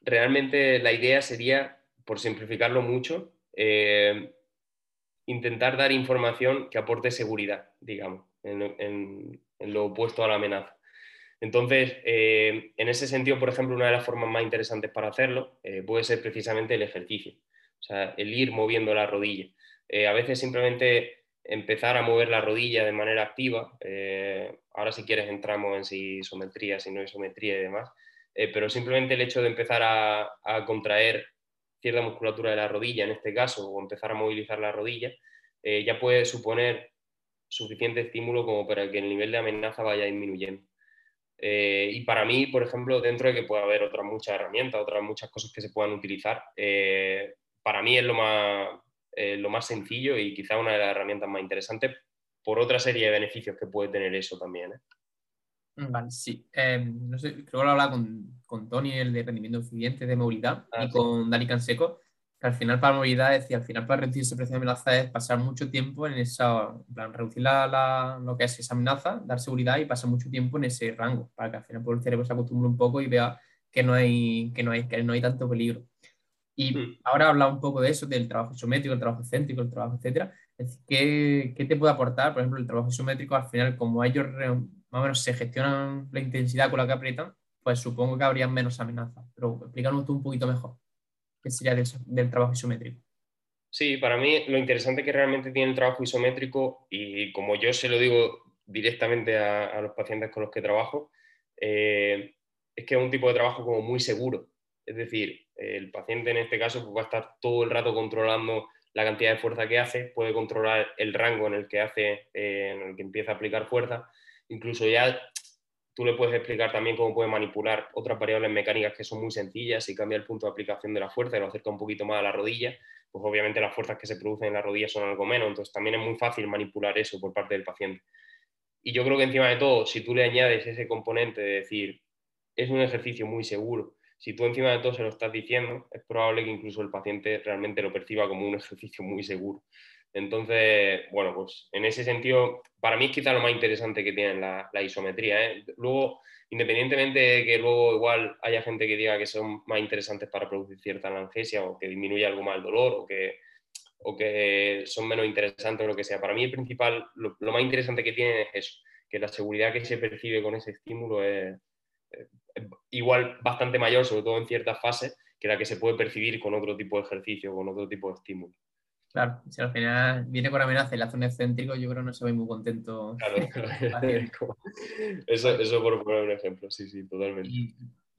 realmente la idea sería, por simplificarlo mucho, eh, intentar dar información que aporte seguridad, digamos, en, lo opuesto a la amenaza. Entonces, eh, en ese sentido, por ejemplo, una de las formas más interesantes para hacerlo puede ser precisamente el ejercicio, o sea, el ir moviendo la rodilla. a veces simplemente empezar a mover la rodilla de manera activa. Eh, ahora si quieres entramos en si isometría, si no isometría y demás. Eh, pero simplemente el hecho de empezar a, contraer cierta musculatura de la rodilla, en este caso, o empezar a movilizar la rodilla, eh, ya puede suponer suficiente estímulo como para que el nivel de amenaza vaya disminuyendo. Y para mí, por ejemplo, dentro de que pueda haber otras muchas herramientas, otras muchas cosas que se puedan utilizar, para mí es lo más, eh, lo más sencillo y quizá una de las herramientas más interesantes por otra serie de beneficios que puede tener eso también. ¿eh? Mm, vale, sí. Em, no sé, creo que lo hablaba con, con, Tony, el de rendimiento eficiente de movilidad, ah, y con Dani Canseco, al final para movilidad, es decir, al final para reducir esa presión de amenaza es pasar mucho tiempo en esa, en plan, reducir la, lo que es esa amenaza, dar seguridad y pasar mucho tiempo en ese rango, para que al final el cerebro se acostumbre un poco y vea que no hay, que no hay, que no hay tanto peligro. Y mm. ahora habla un poco de eso, del trabajo isométrico, el trabajo céntrico, el trabajo, etcétera. ¿qué, ¿qué, te puede aportar, por ejemplo, el trabajo isométrico? Al final, como ellos más o menos se gestionan la intensidad con la que aprietan, pues supongo que habría menos amenaza. Pero explícanos tú un poquito mejor qué sería del, del trabajo isométrico. Sí, para mí lo interesante que realmente tiene el trabajo isométrico, y como yo se lo digo directamente a, los pacientes con los que trabajo, eh, es que es un tipo de trabajo como muy seguro. Es decir, el paciente en este caso pues, va a estar todo el rato controlando la cantidad de fuerza que hace, puede controlar el rango en el que hace, eh, en el que empieza a aplicar fuerza. Incluso ya tú le puedes explicar también cómo puede manipular otras variables mecánicas que son muy sencillas. Si cambia el punto de aplicación de la fuerza y lo acerca un poquito más a la rodilla, pues obviamente las fuerzas que se producen en la rodilla son algo menos. Entonces también es muy fácil manipular eso por parte del paciente. Y yo creo que encima de todo, si tú le añades ese componente de decir, es un ejercicio muy seguro. Si tú encima de todo se lo estás diciendo, es probable que incluso el paciente realmente lo perciba como un ejercicio muy seguro. Entonces, bueno, pues en ese sentido, para mí es quizá lo más interesante que tiene la, isometría. ¿eh? Luego, independientemente de que luego igual haya gente que diga que son más interesantes para producir cierta analgesia o que disminuye algo más el dolor o que, o que son menos interesantes o lo que sea. Para mí el principal, lo, más interesante que tiene es eso, que la seguridad que se percibe con ese estímulo es, igual bastante mayor, sobre todo en ciertas fases, que la que se puede percibir con otro tipo de ejercicio, con otro tipo de estímulo. Claro, si al final viene con amenaza y la zona excéntrico, yo creo que no se ve muy contento. Claro, eso, eso por poner un ejemplo, sí, sí, totalmente.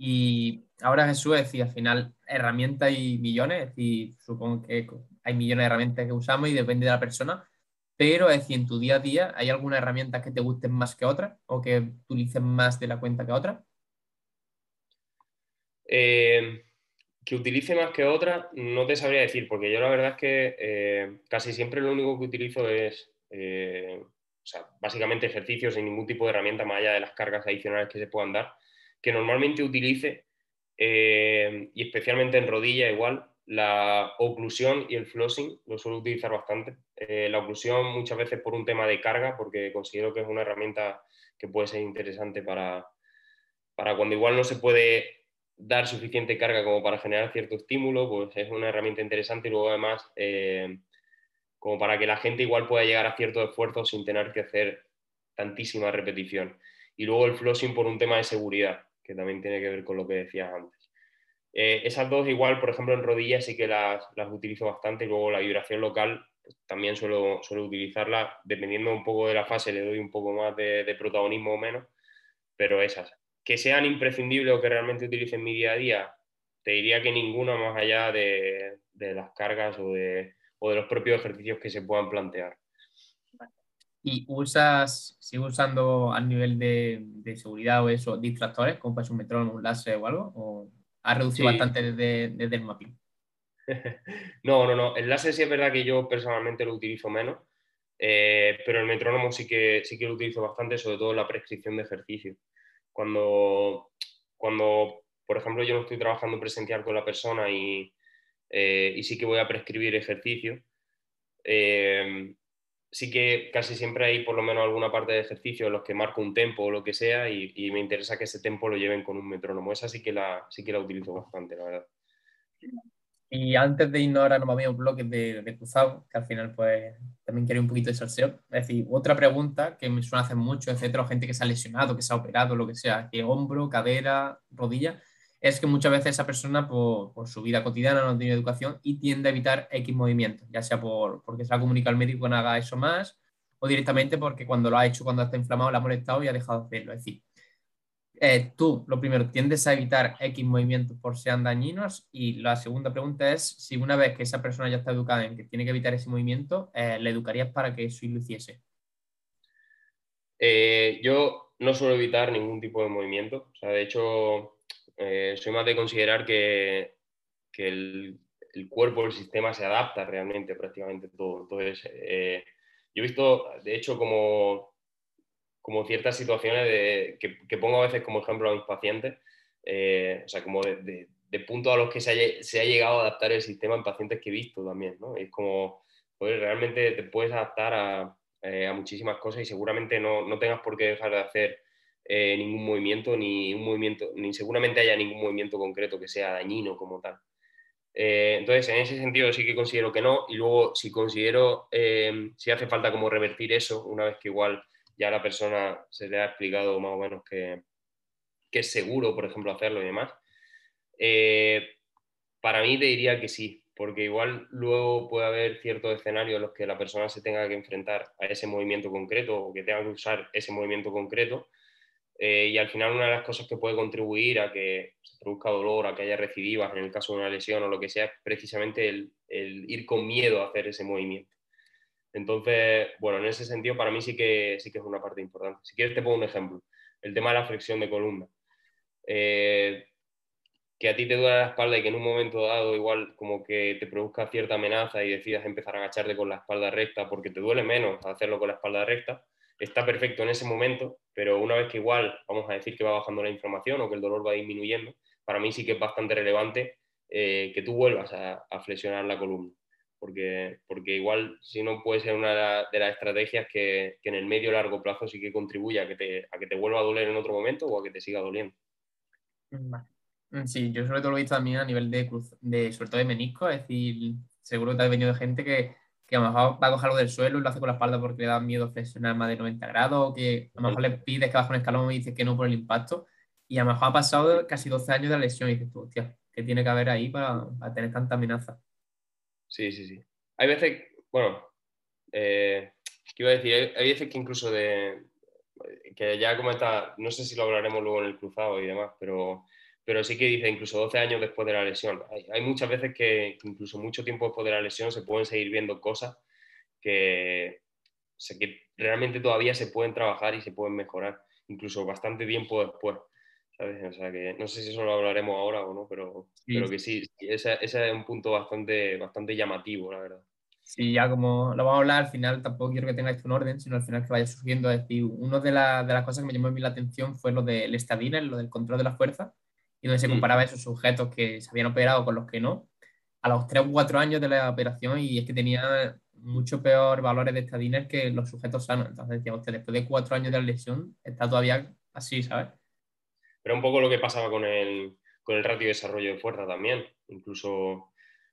Y, ahora Jesús, es decir, al final herramientas y millones, es decir, supongo que hay millones de herramientas que usamos y depende de la persona, pero es decir, en tu día a día, ¿hay alguna herramienta que te gusten más que otra o que utilices más de la cuenta que otra? Eh, que utilice más que otra, no te sabría decir, porque yo la verdad es que eh, casi siempre lo único que utilizo es, eh, básicamente ejercicios sin ningún tipo de herramienta más allá de las cargas adicionales que se puedan dar, que normalmente utilice, eh, y especialmente en rodilla igual, la oclusión y el flossing lo suelo utilizar bastante. la oclusión muchas veces por un tema de carga, porque considero que es una herramienta que puede ser interesante para, para cuando igual no se puede dar suficiente carga como para generar cierto estímulo, pues es una herramienta interesante y luego además eh, como para que la gente igual pueda llegar a cierto esfuerzo sin tener que hacer tantísima repetición. Y luego el flossing por un tema de seguridad, que también tiene que ver con lo que decías antes. Eh, esas dos igual, por ejemplo, en rodillas sí que las, utilizo bastante y luego la vibración local pues, también suelo, suelo, utilizarla, dependiendo un poco de la fase, le doy un poco más de protagonismo o menos, pero esas que sean imprescindibles o que realmente utilice en mi día a día, te diría que ninguna más allá de, las cargas o de, los propios ejercicios que se puedan plantear. ¿Y usas, sigues usando a nivel de, seguridad o eso, distractores, como un metrónomo, un láser o algo? ¿O has reducido bastante desde, desde, el mapping? no, no, no. El láser sí es verdad que yo personalmente lo utilizo menos, eh, pero el metrónomo sí que, sí que lo utilizo bastante, sobre todo en la prescripción de ejercicio cuando, cuando, por ejemplo, yo no estoy trabajando presencial con la persona y, eh, y sí que voy a prescribir ejercicio, eh, sí que casi siempre hay por lo menos alguna parte de ejercicio en los que marco un tempo o lo que sea y, me interesa que ese tempo lo lleven con un metrónomo. Esa sí que la, sí que la utilizo bastante, la verdad. Y antes de irnos ahora nos vamos un bloque de, de, cruzado, que al final pues también quiere un poquito de salseo. Es decir, otra pregunta que me suena hacer mucho, etcétera, gente que se ha lesionado, que se ha operado, lo que sea, que hombro, cadera, rodilla, es que muchas veces esa persona por, por su vida cotidiana no tiene educación y tiende a evitar X movimientos, ya sea por, porque se ha comunicado al médico que no haga eso más o directamente porque cuando lo ha hecho, cuando está inflamado, le ha molestado y ha dejado de hacerlo. Es decir, eh, tú, lo primero, tiendes a evitar X movimientos por sean dañinos y la segunda pregunta es si una vez que esa persona ya está educada en que tiene que evitar ese movimiento, eh, ¿le educarías para que eso lo hiciese? Eh, yo no suelo evitar ningún tipo de movimiento. O sea, de hecho, soy más de considerar que, el, el, cuerpo, el sistema se adapta realmente prácticamente todo. Entonces, yo he visto, de hecho, como como ciertas situaciones de, que, pongo a veces como ejemplo a mis pacientes, eh, o sea, como de, puntos a los que se ha, llegado a adaptar el sistema en pacientes que he visto también, ¿no? es como, pues realmente te puedes adaptar a, eh, muchísimas cosas y seguramente no, no, tengas por qué dejar de hacer eh, ningún movimiento, ni un movimiento, ni seguramente haya ningún movimiento concreto que sea dañino como tal. entonces, en ese sentido sí que considero que no, y luego si considero, si hace falta como revertir eso, una vez que igual ya la persona se le ha explicado más o menos que, es seguro, por ejemplo, hacerlo y demás. Eh, para mí te diría que sí, porque igual luego puede haber ciertos escenarios en los que la persona se tenga que enfrentar a ese movimiento concreto o que tenga que usar ese movimiento concreto. Eh, y al final una de las cosas que puede contribuir a que se produzca dolor, a que haya recidivas en el caso de una lesión o lo que sea, es precisamente el ir con miedo a hacer ese movimiento. Entonces, bueno, en ese sentido para mí sí que, sí que es una parte importante. Si quieres te pongo un ejemplo. El tema de la flexión de columna. Eh, que a ti te duele la espalda y que en un momento dado igual como que te produzca cierta amenaza y decidas empezar a agacharte con la espalda recta porque te duele menos hacerlo con la espalda recta, está perfecto en ese momento, pero una vez que igual vamos a decir que va bajando la inflamación o que el dolor va disminuyendo, para mí sí que es bastante relevante eh, que tú vuelvas a, flexionar la columna. Porque, porque igual, si no, puede ser una de las estrategias que, que en el medio largo plazo sí que contribuye a que, te, a que te vuelva a doler en otro momento o a que te siga doliendo. Mm, sí, yo sobre todo lo he visto también a nivel de, cruz, de sobre todo de menisco, es decir, seguro que te ha venido de gente que, que a lo mejor va a cogerlo del suelo y lo hace con la espalda porque le da miedo flexionar más de 90 grados, o que a lo mejor le pides que baje un escalón y dice que no por el impacto. Y a lo mejor ha pasado casi 12 años de la lesión y dices tú, hostia, ¿qué tiene que haber ahí para, tener tanta amenaza? Sí, sí, sí. Hay veces, bueno, eh, ¿qué iba a decir? Hay, veces que incluso de, que ya como está, no sé si lo hablaremos luego en el cruzado y demás, pero pero sí que dice incluso 12 años después de la lesión. Hay, muchas veces que incluso mucho tiempo después de la lesión se pueden seguir viendo cosas que, que realmente todavía se pueden trabajar y se pueden mejorar, incluso bastante tiempo después. O sea que no sé si eso lo hablaremos ahora o no, pero, pero que sí, ese, ese, es un punto bastante, bastante llamativo, la verdad. Sí, ya como lo vamos a hablar, al final tampoco quiero que tengáis un orden, sino al final que vaya surgiendo. Es decir, una de, de, las cosas que me llamó a mí la atención fue lo del estadina, lo del control de la fuerza, y donde se mm. comparaba esos sujetos que se habían operado con los que no, a los 3 o 4 años de la operación y es que tenía mucho peor valores de estadina que los sujetos sanos. Entonces decía, usted después de 4 años de la lesión está todavía así, ¿sabes? Pero un poco lo que pasaba con el, con el ratio de desarrollo de fuerza también. Incluso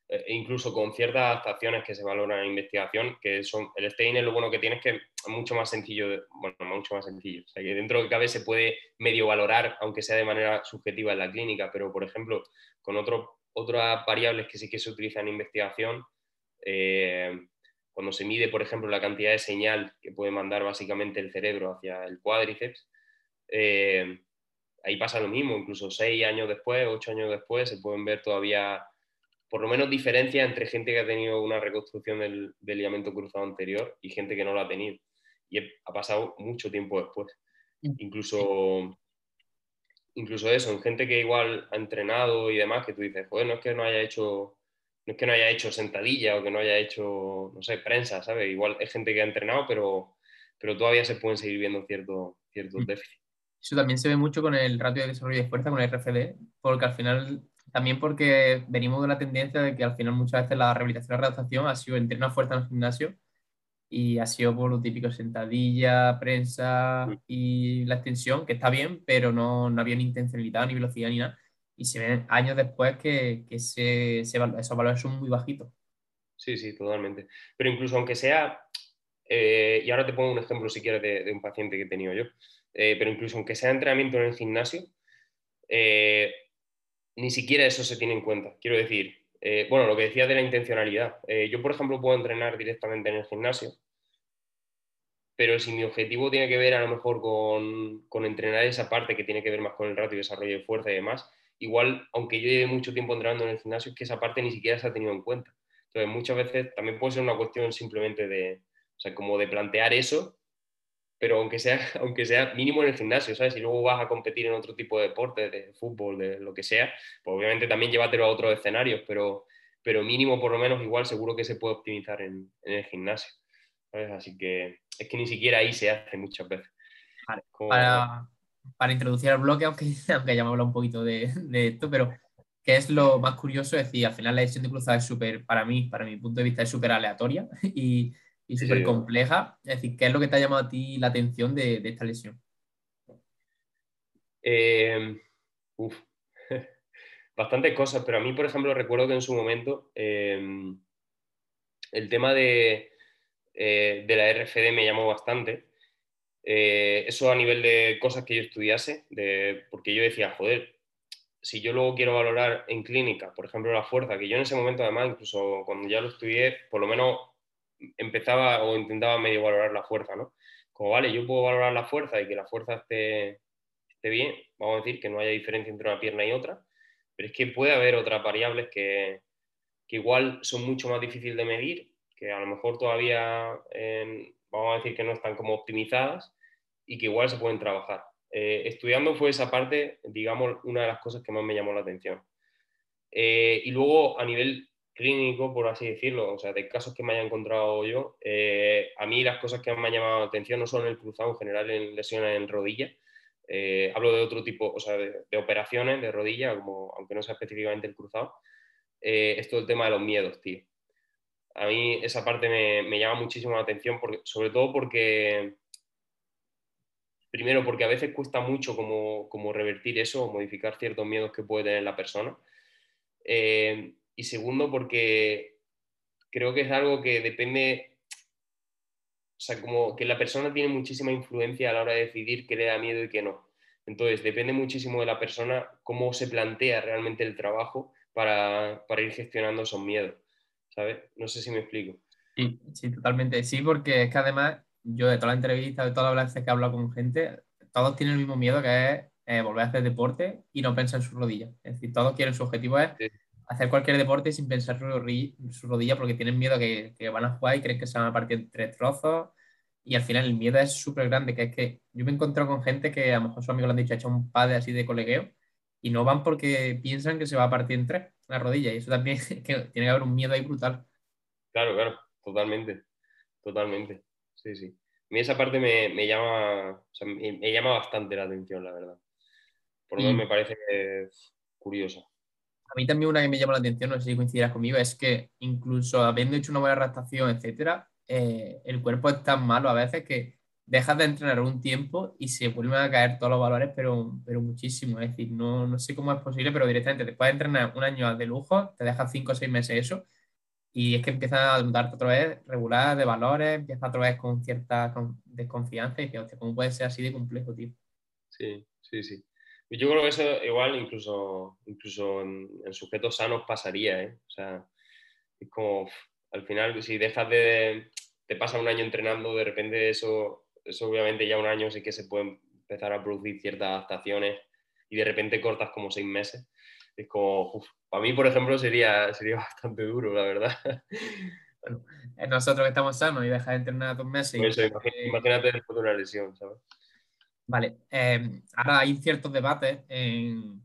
eh, e incluso con ciertas adaptaciones que se valoran en investigación, que son, el Steiner lo bueno que tiene es que es mucho más sencillo, bueno, mucho más sencillo, o sea, que dentro de cada se puede medio valorar, aunque sea de manera subjetiva en la clínica, pero por ejemplo, con otras variables que sí que se utilizan en investigación, eh, cuando se mide, por ejemplo, la cantidad de señal que puede mandar básicamente el cerebro hacia el cuádriceps, eh, ahí pasa lo mismo, incluso seis años después, ocho años después, se pueden ver todavía por lo menos diferencia entre gente que ha tenido una reconstrucción del, ligamento cruzado anterior y gente que no lo ha tenido. Y ha pasado mucho tiempo después. Mm. Incluso, incluso eso, en gente que igual ha entrenado y demás, que tú dices, joder, no es que no haya hecho, no es que no haya hecho sentadilla o que no haya hecho, no sé, prensa, ¿sabes? Igual es gente que ha entrenado, pero, pero todavía se pueden seguir viendo ciertos ciertos mm. déficits. Eso también se ve mucho con el ratio de desarrollo de fuerza, con el RFD, porque al final también porque venimos de la tendencia de que al final muchas veces la rehabilitación y la readaptación ha sido entrenar fuerza en el gimnasio y ha sido por lo típico sentadilla, prensa y la extensión, que está bien, pero no, no había ni intencionalidad, ni velocidad, ni nada. Y se ven años después que, que se, se, esos valores son muy bajitos. Sí, sí, totalmente. Pero incluso aunque sea, eh, y ahora te pongo un ejemplo si quieres de, un paciente que he tenido yo, eh, pero incluso aunque sea entrenamiento en el gimnasio, eh, ni siquiera eso se tiene en cuenta. Quiero decir, eh, bueno, lo que decía de la intencionalidad. Yo, por ejemplo, puedo entrenar directamente en el gimnasio, pero si mi objetivo tiene que ver a lo mejor con, entrenar esa parte que tiene que ver más con el ratio y desarrollo de fuerza y demás, igual, aunque yo lleve mucho tiempo entrenando en el gimnasio, es que esa parte ni siquiera se ha tenido en cuenta. Entonces, muchas veces también puede ser una cuestión simplemente de, o sea, como de plantear eso pero aunque sea, aunque sea mínimo en el gimnasio, ¿sabes? Si luego vas a competir en otro tipo de deporte, de fútbol, de lo que sea, pues obviamente también llévatelo a otros escenarios, pero, pero mínimo por lo menos igual seguro que se puede optimizar en, el gimnasio, ¿sabes? Así que es que ni siquiera ahí se hace muchas veces. para, para, introducir el bloque, aunque, aunque ya me hablado un poquito de, de, esto, pero ¿qué es lo más curioso? Es decir, al final la decisión de cruzada es súper, para mí, para mi punto de vista, es súper aleatoria y y súper compleja. Es decir, ¿qué es lo que te ha llamado a ti la atención de, esta lesión? Eh, uf. Bastantes cosas, pero a mí, por ejemplo, recuerdo que en su momento eh, el tema de, eh, de, la RFD me llamó bastante. eso a nivel de cosas que yo estudiase, de, porque yo decía, joder, si yo luego quiero valorar en clínica, por ejemplo, la fuerza, que yo en ese momento además, incluso cuando ya lo estudié, por lo menos empezaba o intentaba medio valorar la fuerza, ¿no? Como, vale, yo puedo valorar la fuerza y que la fuerza esté, bien, vamos a decir que no haya diferencia entre una pierna y otra, pero es que puede haber otras variables que, igual son mucho más difíciles de medir, que a lo mejor todavía vamos a decir que no están como optimizadas y que igual se pueden trabajar. Eh, estudiando fue esa parte, digamos, una de las cosas que más me llamó la atención. Eh, y luego a nivel clínico, por así decirlo, o sea, de casos que me haya encontrado yo, eh, a mí las cosas que me han llamado la atención no son el cruzado, en general en lesiones en rodilla, eh, hablo de otro tipo, o sea, de, operaciones de rodilla, como, aunque no sea específicamente el cruzado, eh, es todo el tema de los miedos, tío. A mí esa parte me, me llama muchísimo la atención, porque, sobre todo porque, primero, porque a veces cuesta mucho como, como revertir eso o modificar ciertos miedos que puede tener la persona. Eh, y segundo, porque creo que es algo que depende, o sea, como que la persona tiene muchísima influencia a la hora de decidir qué le da miedo y qué no. Entonces, depende muchísimo de la persona cómo se plantea realmente el trabajo para, para ir gestionando esos miedos, ¿sabes? No sé si me explico. Sí, sí, totalmente. Sí, porque es que además yo de todas las entrevistas, de todas las veces que hablo con gente, todos tienen el mismo miedo que es eh, volver a hacer deporte y no pensar en su rodilla. Es decir, todos quieren, su objetivo es hacer cualquier deporte sin pensar en su rodilla porque tienen miedo que, que van a jugar y creen que se van a partir en tres trozos y al final el miedo es súper grande, que es que yo me he encontrado con gente que a lo mejor sus amigos le han dicho, ha hecho un padre así de colegueo y no van porque piensan que se va a partir en tres la rodilla y eso también que tiene que haber un miedo ahí brutal. Claro, claro, totalmente, totalmente, sí, sí. A mí esa parte me, me llama, o sea, me, llama bastante la atención, la verdad. Por lo menos me parece curiosa. A mí también una que me llama la atención, no sé si coincidirás conmigo, es que incluso habiendo hecho una buena adaptación, etcétera, eh, el cuerpo es tan malo a veces que dejas de entrenar un tiempo y se vuelven a caer todos los valores, pero, pero muchísimo. Es decir, no, no sé cómo es posible, pero directamente después de entrenar un año de lujo, te dejas cinco o seis meses eso, y es que empieza a darte otra vez regular de valores, empieza otra vez con cierta desconfianza y dices, ¿cómo puede ser así de complejo, tío? Sí, sí, sí. Yo creo que eso igual incluso, incluso en, sujetos sanos pasaría, ¿eh? O sea, es como, al final, si dejas de, te pasa un año entrenando, de repente eso, eso obviamente ya un año sí que se pueden empezar a producir ciertas adaptaciones y de repente cortas como seis meses. Es como, para mí, por ejemplo, sería, sería bastante duro, la verdad. Bueno, nosotros que estamos sanos y dejas de entrenar dos meses. imagínate después de una lesión, ¿sabes? Vale, em, ahora hay ciertos debates,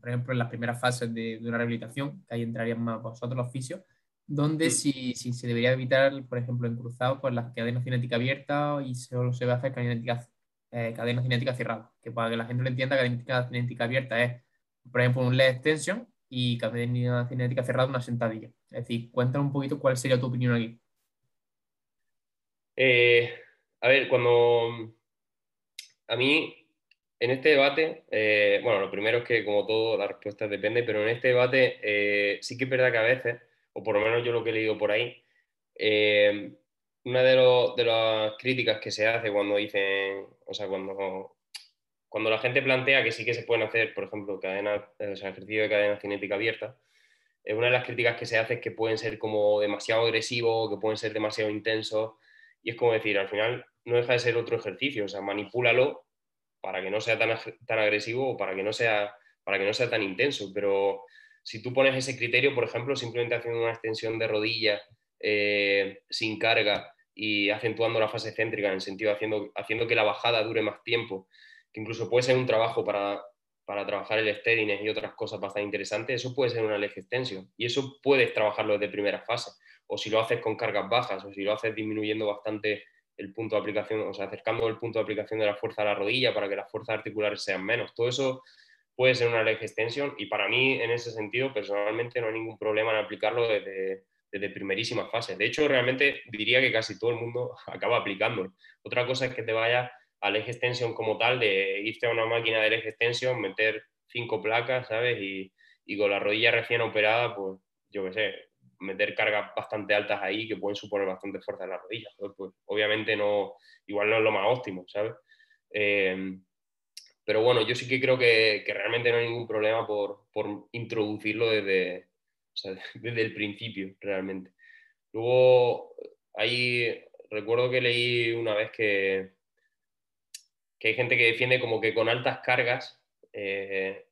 por ejemplo, en las primeras fases de, una rehabilitación, que ahí entrarían más vosotros los fisios, donde mm. si, si, se debería evitar, por ejemplo, en cruzado, pues la cadena cinética abierta y solo se va a hacer cadena, eh, cadena cinética cerrada, que para que la gente lo entienda, cadena cinética abierta es, por ejemplo, un leg extension y cadena cinética cerrada una sentadilla. Es decir, cuéntanos un poquito cuál sería tu opinión aquí. Eh, a ver, cuando a mí en este debate, eh, bueno, lo primero es que como todo la respuesta depende, pero en este debate eh, sí que es verdad que a veces, o por lo menos yo lo que he leído por ahí, eh, una de, las críticas que se hace cuando dicen, o sea, cuando, cuando la gente plantea que sí que se pueden hacer, por ejemplo, cadena, o sea, ejercicio de cadena cinética abierta, una de las críticas que se hace es que pueden ser como demasiado agresivos, que pueden ser demasiado intensos, y es como decir, al final no deja de ser otro ejercicio, o sea, manipúlalo para que no sea tan, tan agresivo o para que, no sea, para que no sea tan intenso. Pero si tú pones ese criterio, por ejemplo, simplemente haciendo una extensión de rodilla eh, sin carga y acentuando la fase céntrica, en el sentido haciendo, haciendo que la bajada dure más tiempo, que incluso puede ser un trabajo para, para trabajar el steadiness y otras cosas bastante interesantes, eso puede ser una leg extensión. Y eso puedes trabajarlo desde primera fase. O si lo haces con cargas bajas, o si lo haces disminuyendo bastante el punto de aplicación, o sea, acercando el punto de aplicación de la fuerza a la rodilla para que las fuerzas articulares sean menos. Todo eso puede ser una leg extension y para mí, en ese sentido, personalmente no hay ningún problema en aplicarlo desde, desde primerísimas fases. De hecho, realmente diría que casi todo el mundo acaba aplicando. Otra cosa es que te vayas a leg extension como tal, de irte a una máquina de leg extension, meter cinco placas, ¿sabes? Y, y con la rodilla recién operada, pues yo qué sé, meter cargas bastante altas ahí que pueden suponer bastante fuerza en la rodilla. Pues, obviamente no, igual no es lo más óptimo, ¿sabes? Eh, pero bueno, yo sí que creo que, realmente no hay ningún problema por, introducirlo desde, desde el principio, realmente. Luego, ahí recuerdo que leí una vez que, que hay gente que defiende como que con altas cargas eh,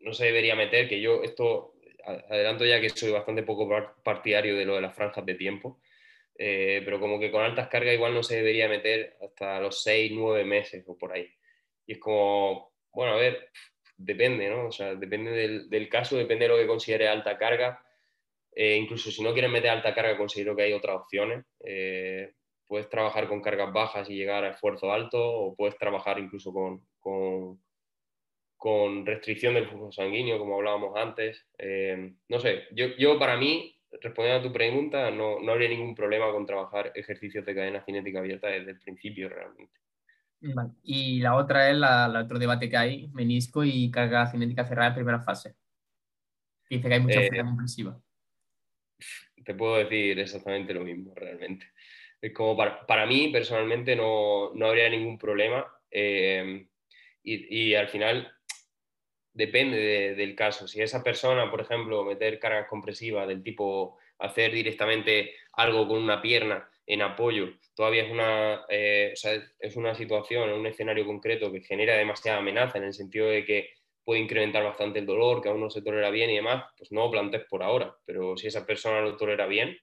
no se debería meter, que yo esto adelanto ya que soy bastante poco partidario de lo de las franjas de tiempo, eh, pero como que con altas cargas igual no se debería meter hasta los 6, 9 meses o por ahí. Y es como, bueno, a ver, depende, ¿no? O sea, depende del, caso, depende de lo que considere alta carga. Eh, incluso si no quieres meter alta carga, considero que hay otras opciones. Eh, puedes trabajar con cargas bajas y llegar a esfuerzo alto, o puedes trabajar incluso con, con, restricción del flujo sanguíneo, como hablábamos antes. Eh, no sé, yo, yo, para mí, respondiendo a tu pregunta, no, no habría ningún problema con trabajar ejercicios de cadena cinética abierta desde el principio realmente. Y la otra es la, el otro debate que hay, menisco y carga cinética cerrada en primera fase. Dice que hay mucha fuerza comprensiva te puedo decir exactamente lo mismo, realmente. Es como para, mí, personalmente, no, habría ningún problema. Eh, y, al final depende del caso. Si esa persona, por ejemplo, meter cargas compresivas del tipo hacer directamente algo con una pierna en apoyo, todavía es una, eh, es una situación, un escenario concreto que genera demasiada amenaza en el sentido de que puede incrementar bastante el dolor, que aún no se tolera bien y demás, pues no lo plantees por ahora. Pero si esa persona lo tolera bien,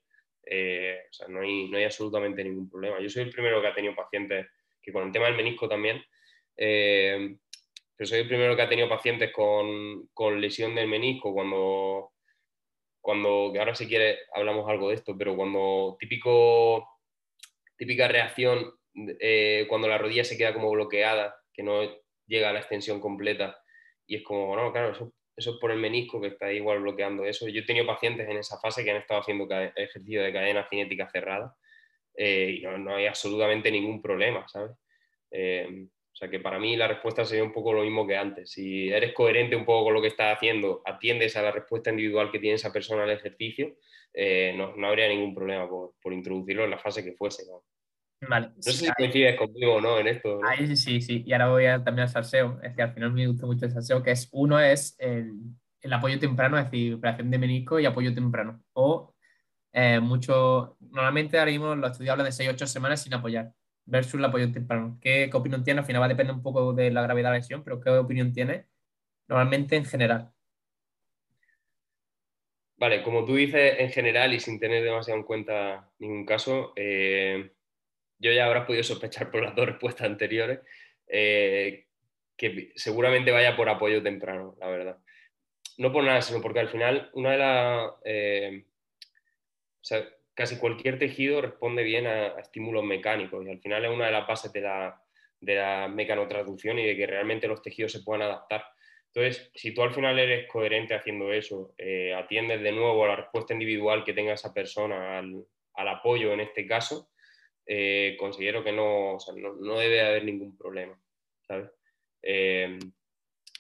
eh, no, hay, no, hay, absolutamente ningún problema. Yo soy el primero que ha tenido pacientes, que con el tema del menisco también, eh, pero soy el primero que ha tenido pacientes con, con, lesión del menisco cuando, cuando, que ahora si quiere hablamos algo de esto, pero cuando típico, típica reacción eh, cuando la rodilla se queda como bloqueada, que no llega a la extensión completa y es como, no, claro, eso, eso es por el menisco que está igual bloqueando eso. Yo he tenido pacientes en esa fase que han estado haciendo ejercicio de cadena cinética cerrada eh, y no, no, hay absolutamente ningún problema, ¿sabes? Eh, o sea que para mí la respuesta sería un poco lo mismo que antes. Si eres coherente un poco con lo que estás haciendo, atiendes a la respuesta individual que tiene esa persona al ejercicio, eh, no, no, habría ningún problema por, por, introducirlo en la fase que fuese. ¿no? Vale. No sé si coincides conmigo o no en esto. Ahí sí, sí. Y ahora voy a, también al salseo. Es que al final me gusta mucho el salseo, que es uno es el, el apoyo temprano, es decir, operación de menisco y apoyo temprano. O eh, mucho, normalmente ahora mismo los estudios hablan de 6-8 semanas sin apoyar versus el apoyo temprano. ¿Qué, ¿Qué, opinión tiene? Al final va a depender un poco de la gravedad de la lesión, pero ¿qué opinión tiene normalmente en general? Vale, como tú dices, en general y sin tener demasiado en cuenta ningún caso, eh, yo ya habrás podido sospechar por las dos respuestas anteriores eh, que seguramente vaya por apoyo temprano, la verdad. No por nada, sino porque al final una de las... Eh, o sea, casi cualquier tejido responde bien a, estímulos mecánicos y al final es una de las bases de la, de la y de que realmente los tejidos se puedan adaptar. Entonces, si tú al final eres coherente haciendo eso, eh, atiendes de nuevo a la respuesta individual que tenga esa persona al, al apoyo en este caso, eh, considero que no, no, debe haber ningún problema, ¿sabes? Eh,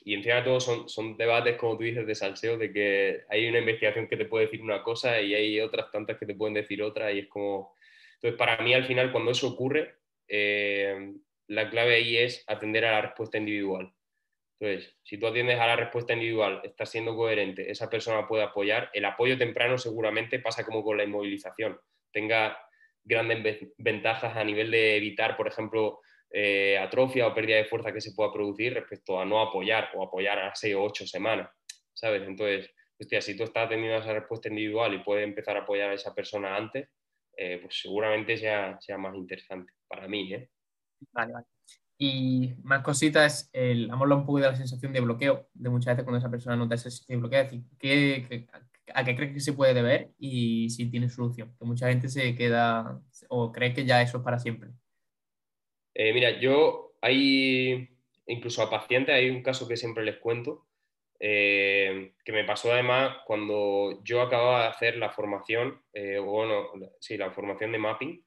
y encima de todo son, son debates, como tú dices, de salseo, de que hay una investigación que te puede decir una cosa y hay otras tantas que te pueden decir otra y es como... Entonces, para mí al final, cuando eso ocurre, eh, la clave ahí es atender a la respuesta individual. Entonces, si tú atiendes a la respuesta individual, estás siendo coherente, esa persona puede apoyar, el apoyo temprano seguramente pasa como con la inmovilización. Tenga grandes ventajas a nivel de evitar, por ejemplo, eh, atrofia o pérdida de fuerza que se pueda producir respecto a no apoyar o apoyar a seis o ocho semanas, ¿sabes? Entonces, hostia, si tú estás atendiendo a esa respuesta individual y puedes empezar a apoyar a esa persona antes, eh, pues seguramente sea, sea más interesante para mí, ¿eh? Vale, vale. Y más cositas, el, a un poco de la sensación de bloqueo, de muchas veces cuando esa persona nota esa sensación de bloqueo, es decir, ¿qué, a qué crees que se puede deber y si tiene solución. Que mucha gente se queda o cree que ya eso es para siempre. Eh, mira, yo hay, incluso a pacientes, hay un caso que siempre les cuento, eh, que me pasó además cuando yo acababa de hacer la formación, eh, bueno, sí, la formación de mapping.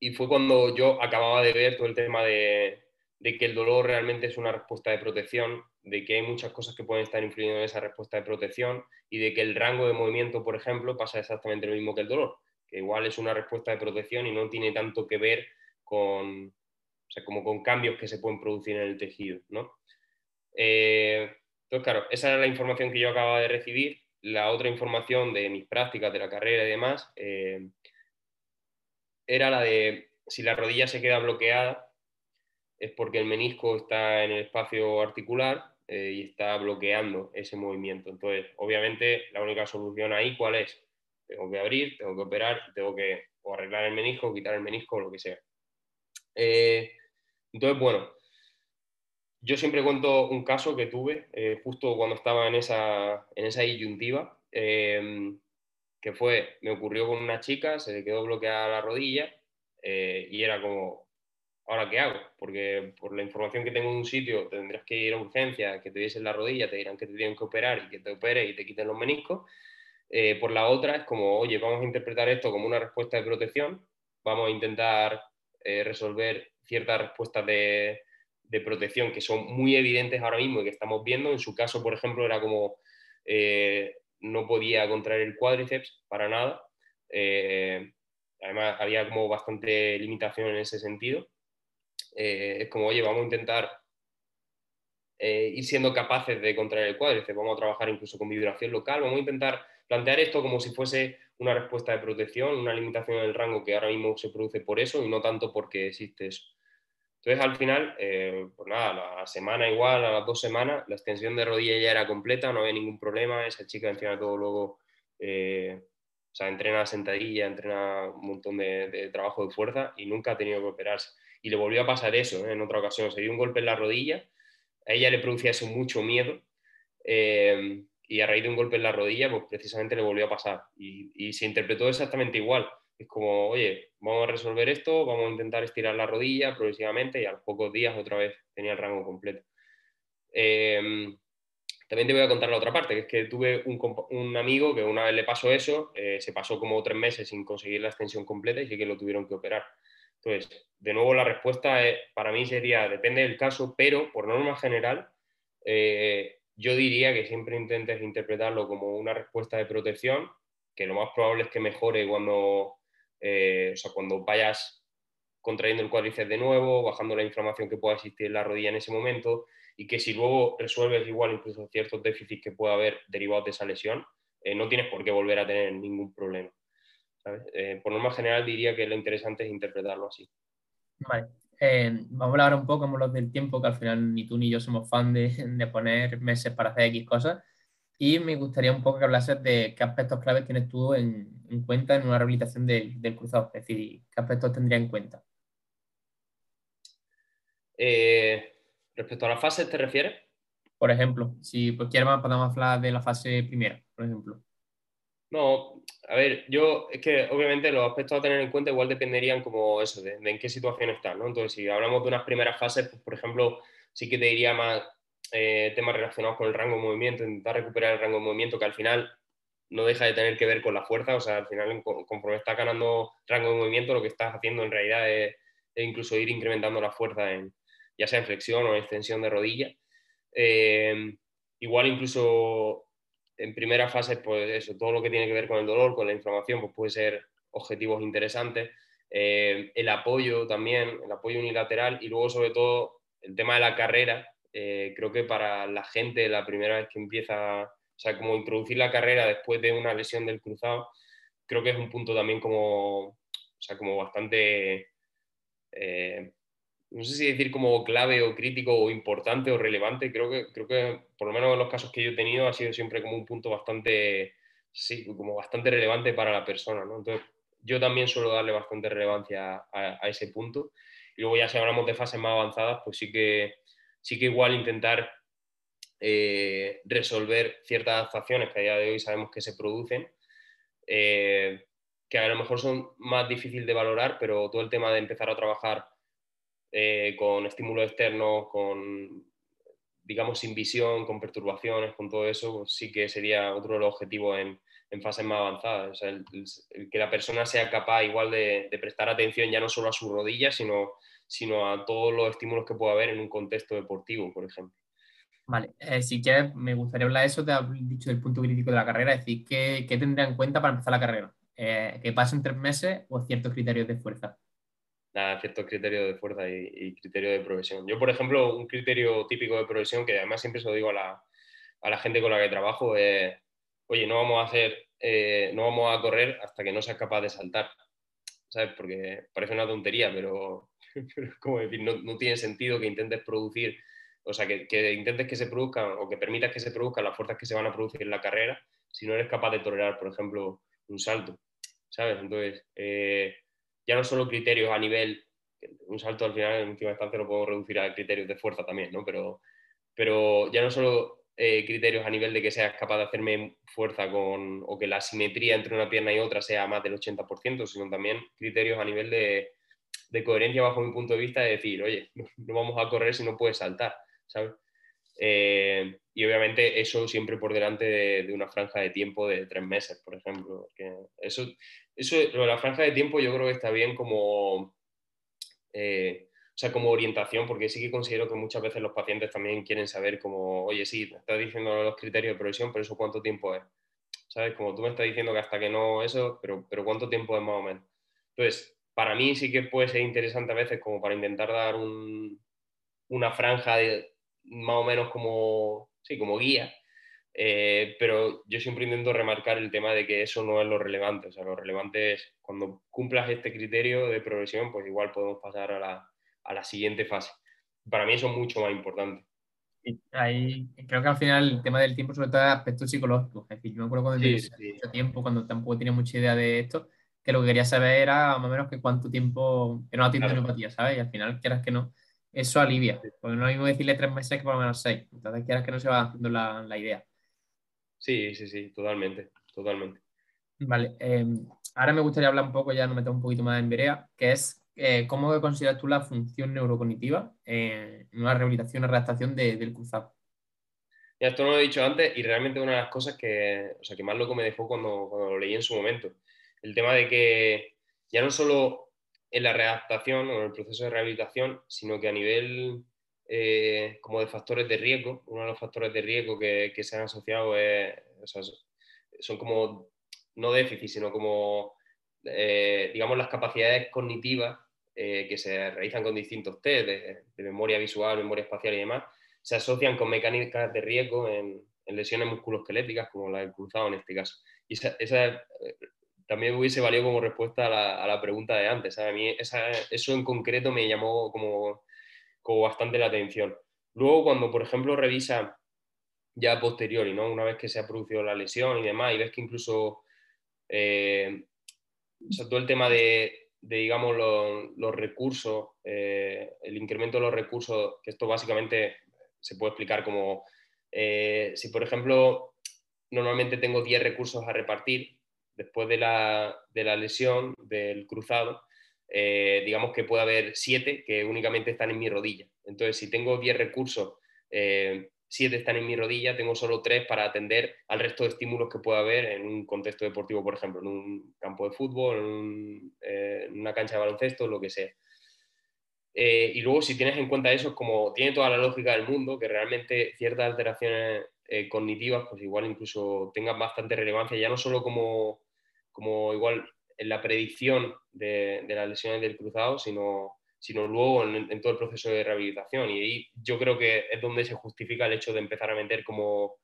y fue cuando yo acababa de ver todo el tema de, de que el dolor realmente es una respuesta de protección de que hay muchas cosas que pueden estar influyendo en esa respuesta de protección y de que el rango de movimiento, por ejemplo, pasa exactamente lo mismo que el dolor, que igual es una respuesta de protección y no tiene tanto que ver con, o sea, como con cambios que se pueden producir en el tejido, ¿no? Eh, entonces, claro, esa era la información que yo acababa de recibir. La otra información de mis prácticas de la carrera y demás eh, era la de si la rodilla se queda bloqueada, es porque el menisco está en el espacio articular eh, y está bloqueando ese movimiento. Entonces, obviamente, la única solución ahí, ¿cuál es? Tengo que abrir, tengo que operar, tengo que arreglar el menisco, quitar el menisco, lo que sea. Eh, entonces, bueno, yo siempre cuento un caso que tuve eh, justo cuando estaba en esa, en esa disyuntiva, em, que fue, me ocurrió con una chica, se le quedó bloqueada la rodilla eh, y era como, ¿ahora qué hago? Porque por la información que tengo en un sitio tendrías que ir a urgencia, que te diesen la rodilla, te dirán que te tienen que operar y que te opere y te quiten los meniscos. Eh, por la otra es como, oye, vamos a interpretar esto como una respuesta de protección, vamos a intentar resolver ciertas respuestas de, de protección que son muy evidentes ahora mismo y que estamos viendo. En su caso, por ejemplo, era como eh, no podía contraer el cuádriceps para nada. Eh, además, había como bastante limitación en ese sentido. Eh, es como, oye, vamos a intentar ir siendo capaces de contraer el cuádriceps, vamos a trabajar incluso con vibración local, vamos a intentar plantear esto como si fuese una respuesta de protección, una limitación en el rango que ahora mismo se produce por eso y no tanto porque existe eso. Entonces, al final, eh, pues nada, la semana igual, a las dos semanas, la extensión de rodilla ya era completa, no había ningún problema. Esa chica, encima todo luego, eh, o sea, entrena sentadilla, entrena un montón de, trabajo de fuerza y nunca ha tenido que operarse. Y le volvió a pasar eso ¿eh? en otra ocasión. Se dio un golpe en la rodilla, a ella le producía eso mucho miedo. Y a raíz de un golpe en la rodilla, pues precisamente le volvió a pasar. y se interpretó exactamente igual es como, oye, vamos a resolver esto, vamos a intentar estirar la rodilla progresivamente y a los pocos días otra vez tenía el rango completo. Em, también te voy a contar la otra parte, que es que tuve un, amigo que una vez le pasó eso, eh, se pasó como tres meses sin conseguir la extensión completa y sí que lo tuvieron que operar. Entonces, de nuevo la respuesta para mí sería, depende del caso, pero por norma general, eh, yo diría que siempre intentes interpretarlo como una respuesta de protección, que lo más probable es que mejore cuando eh, o sea, cuando vayas contrayendo el cuádriceps de nuevo, bajando la inflamación que pueda existir en la rodilla en ese momento, y que si luego resuelves igual incluso ciertos déficits que pueda haber derivados de esa lesión, eh, no tienes por qué volver a tener ningún problema. Eh, por norma general diría que lo interesante es interpretarlo así. Vale. Vamos a hablar un poco como los del tiempo, que al final ni tú ni yo somos fan de, de poner meses para hacer X cosas. Y me gustaría un poco que hablases de qué aspectos claves tienes tú en, cuenta en una rehabilitación del, cruzado, es decir, qué aspectos tendría en cuenta. Eh, respecto a las fases, ¿te refieres? Por ejemplo, si pues, quieres podemos hablar de la fase primera, por ejemplo. No, a ver, yo es que obviamente los aspectos a tener en cuenta igual dependerían como eso, de, en qué situación están, ¿no? Entonces, si hablamos de unas primeras fases, pues, por ejemplo, sí que te diría más eh, temas relacionados con el rango de movimiento, intentar recuperar el rango de movimiento que al final no deja de tener que ver con la fuerza, o sea, al final conforme estás ganando rango de movimiento, lo que estás haciendo en realidad es, incluso ir incrementando la fuerza, en, ya sea en flexión o en extensión de rodilla. Eh, igual incluso en primera fase, pues eso, todo lo que tiene que ver con el dolor, con la inflamación, pues puede ser objetivos interesantes. Eh, el apoyo también, el apoyo unilateral y luego sobre todo el tema de la carrera, eh, creo que para la gente la primera vez que empieza, o sea, como introducir la carrera después de una lesión del cruzado, creo que es un punto también como, o sea, como bastante, eh, no sé si decir como clave o crítico o importante o relevante, creo que, creo que por lo menos en los casos que yo he tenido ha sido siempre como un punto bastante, sí, como bastante relevante para la persona. Entonces, yo también suelo darle bastante relevancia a, ese punto. Y luego ya si hablamos de fases más avanzadas, pues sí que sí que igual intentar eh, resolver ciertas adaptaciones que a día de hoy sabemos que se producen, eh, que a lo mejor son más difíciles de valorar, pero todo el tema de empezar a trabajar eh, con estímulos externos, con, digamos, sin visión, con perturbaciones, con todo eso, pues sí que sería otro de los objetivos en, fases más avanzadas. que la persona sea capaz igual de, prestar atención ya no solo a su rodilla, sino sino a todos los estímulos que pueda haber en un contexto deportivo, por ejemplo. Vale, eh, si quieres, me gustaría hablar de eso, te has dicho del punto crítico de la carrera, es decir, ¿qué, qué en cuenta para empezar la carrera? Eh, ¿Que pasen tres meses o ciertos criterios de fuerza? Nada, ciertos criterios de fuerza y, criterios de progresión. Yo, por ejemplo, un criterio típico de progresión, que además siempre se lo digo a la, a la gente con la que trabajo, es, oye, no vamos a hacer, eh, no vamos a correr hasta que no seas capaz de saltar. ¿Sabes? Porque parece una tontería, pero como decir, no, tiene sentido que intentes producir, o sea, que, intentes que se produzcan o que permitas que se produzcan las fuerzas que se van a producir en la carrera si no eres capaz de tolerar, por ejemplo, un salto, ¿sabes? Entonces, eh, ya no solo criterios a nivel, un salto al final en última instancia lo puedo reducir a criterios de fuerza también, ¿no? Pero, pero ya no solo eh, criterios a nivel de que seas capaz de hacerme fuerza con, o que la simetría entre una pierna y otra sea más del 80%, sino también criterios a nivel de, de coherencia bajo mi punto de vista de decir, oye, no, vamos a correr si no puedes saltar, ¿sabes? Eh, y obviamente eso siempre por delante de, una franja de tiempo de tres meses, por ejemplo. eso, eso, lo de la franja de tiempo yo creo que está bien como, eh, o sea, como orientación, porque sí que considero que muchas veces los pacientes también quieren saber como, oye, sí, me estás diciendo los criterios de progresión, pero eso cuánto tiempo es. ¿Sabes? Como tú me estás diciendo que hasta que no eso, pero, pero cuánto tiempo es más o menos. Entonces, para mí sí que puede ser interesante a veces como para intentar dar una franja de, más o menos como, sí, como guía, eh, pero yo siempre intento remarcar el tema de que eso no es lo relevante, o sea, lo relevante es cuando cumplas este criterio de progresión, pues igual podemos pasar a la, a la siguiente fase. Para mí eso es mucho más importante. Ahí, creo que al final el tema del tiempo, sobre todo, es aspecto psicológico. Es decir, yo me acuerdo cuando sí, mucho tiempo, cuando tampoco tenía mucha idea de esto, que lo que quería saber era más o menos que cuánto tiempo que no atiende claro. ¿sabes? Y al final, quieras que no, eso alivia. Porque no es lo mismo decirle tres meses que por lo menos seis. Entonces, quieras que no se va haciendo la, la idea. Sí, sí, sí, totalmente, totalmente. Vale, em, ahora me gustaría hablar un poco, ya nos metemos un poquito más en Berea, que es eh, cómo consideras tú la función neurocognitiva en una rehabilitación o redactación del cruzado. Ya, esto no lo he dicho antes y realmente una de las cosas que, o sea, que más loco me dejó cuando, cuando lo leí en su momento. El tema de que ya no solo en la readaptación o en el proceso de rehabilitación, sino que a nivel eh, como de factores de riesgo, uno de los factores de riesgo que, se han asociado es, son como, no déficit, sino como, eh, digamos, las capacidades cognitivas eh, que se realizan con distintos test de, memoria visual, memoria espacial y demás, se asocian con mecánicas de riesgo en, lesiones musculoesqueléticas, como la del cruzado en este caso. Y esa, también hubiese valido como respuesta a la, pregunta de antes. A mí eso en concreto me llamó como, como, bastante la atención. Luego, cuando, por ejemplo, revisa ya posteriori, ¿no? una vez que se ha producido la lesión y demás, y ves que incluso eh, todo el tema de, digamos, los, recursos, eh, el incremento de los recursos, que esto básicamente se puede explicar como, eh, si por ejemplo, normalmente tengo 10 recursos a repartir, después de la, lesión del cruzado, eh, digamos que puede haber siete que únicamente están en mi rodilla. Entonces, si tengo 10 recursos, eh, siete están en mi rodilla, tengo solo tres para atender al resto de estímulos que pueda haber en un contexto deportivo, por ejemplo, en un campo de fútbol, en, eh, una cancha de baloncesto, lo que sea. y luego, si tienes en cuenta eso, es como tiene toda la lógica del mundo, que realmente ciertas alteraciones cognitivas, pues igual incluso tengan bastante relevancia, ya no solo como como igual en la predicción de, las lesiones del cruzado, sino, sino luego en, todo el proceso de rehabilitación. Y ahí yo creo que es donde se justifica el hecho de empezar a meter como,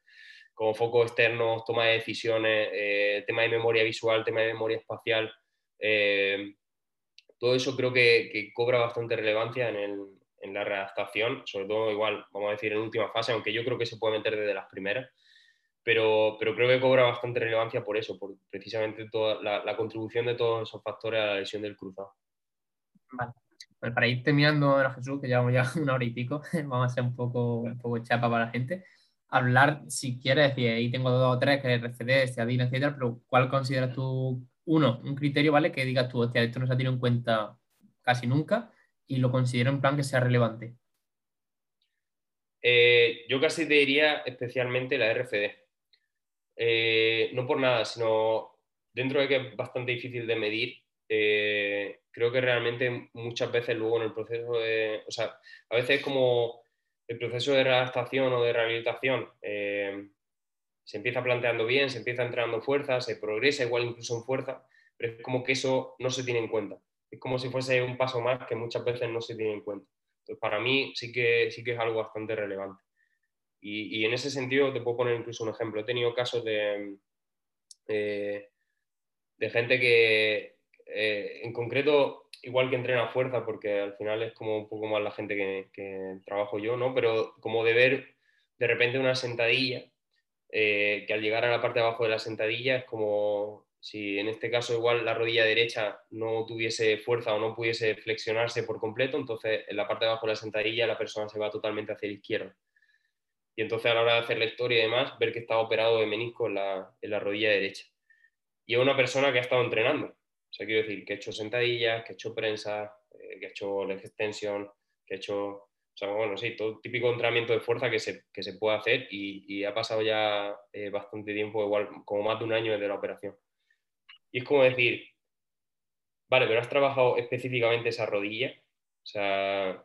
como focos externos, toma de decisiones, eh, tema de memoria visual, tema de memoria espacial. Eh, todo eso creo que, cobra bastante relevancia en, en la readaptación, sobre todo igual, vamos a decir, en última fase, aunque yo creo que se puede meter desde las primeras pero, pero creo que cobra bastante relevancia por eso, por precisamente toda la, contribución de todos esos factores a la lesión del cruzado. Vale. Pues para ir terminando, Jesús, que llevamos ya una hora y pico, vamos a hacer un poco, un poco chapa para la gente. Hablar, si quieres, decir, ahí tengo dos o tres, que es RCD, Steadina, etcétera, pero ¿cuál consideras tú, uno, un criterio, ¿vale? Que digas tú, hostia, esto no se ha tenido en cuenta casi nunca y lo considero en plan que sea relevante. Eh, yo casi te diría especialmente la RFD. Eh, no por nada, sino dentro de que es bastante difícil de medir, eh, creo que realmente muchas veces luego en el proceso de, o sea, a veces como el proceso de readaptación o de rehabilitación eh, se empieza planteando bien, se empieza entrenando fuerza, se progresa igual incluso en fuerza, pero es como que eso no se tiene en cuenta. Como si fuese un paso más que muchas veces no se tiene en cuenta. Entonces, para mí sí que, sí que es algo bastante relevante. Y, en ese sentido te puedo poner incluso un ejemplo. He tenido casos de, eh, de gente que, eh, en concreto, igual que entrena fuerza, porque al final es como un poco más la gente que, trabajo yo, ¿no? Pero como de ver de repente una sentadilla, eh, que al llegar a la parte de abajo de la sentadilla es como si en este caso igual la rodilla derecha no tuviese fuerza o no pudiese flexionarse por completo, entonces en la parte de abajo de la sentadilla la persona se va totalmente hacia la izquierda. Y entonces a la hora de hacer la historia y demás, ver que estaba operado de menisco en la, en la rodilla derecha. Y es una persona que ha estado entrenando. O sea, quiero decir, que ha hecho sentadillas, que ha hecho prensa, eh, que ha hecho leg extension, que ha hecho, o sea, bueno, sí, todo típico entrenamiento de fuerza que se, que se puede hacer y, ha pasado ya eh, bastante tiempo, igual como más de un año desde la operación. Y es como decir, vale, pero has trabajado específicamente esa rodilla, o sea,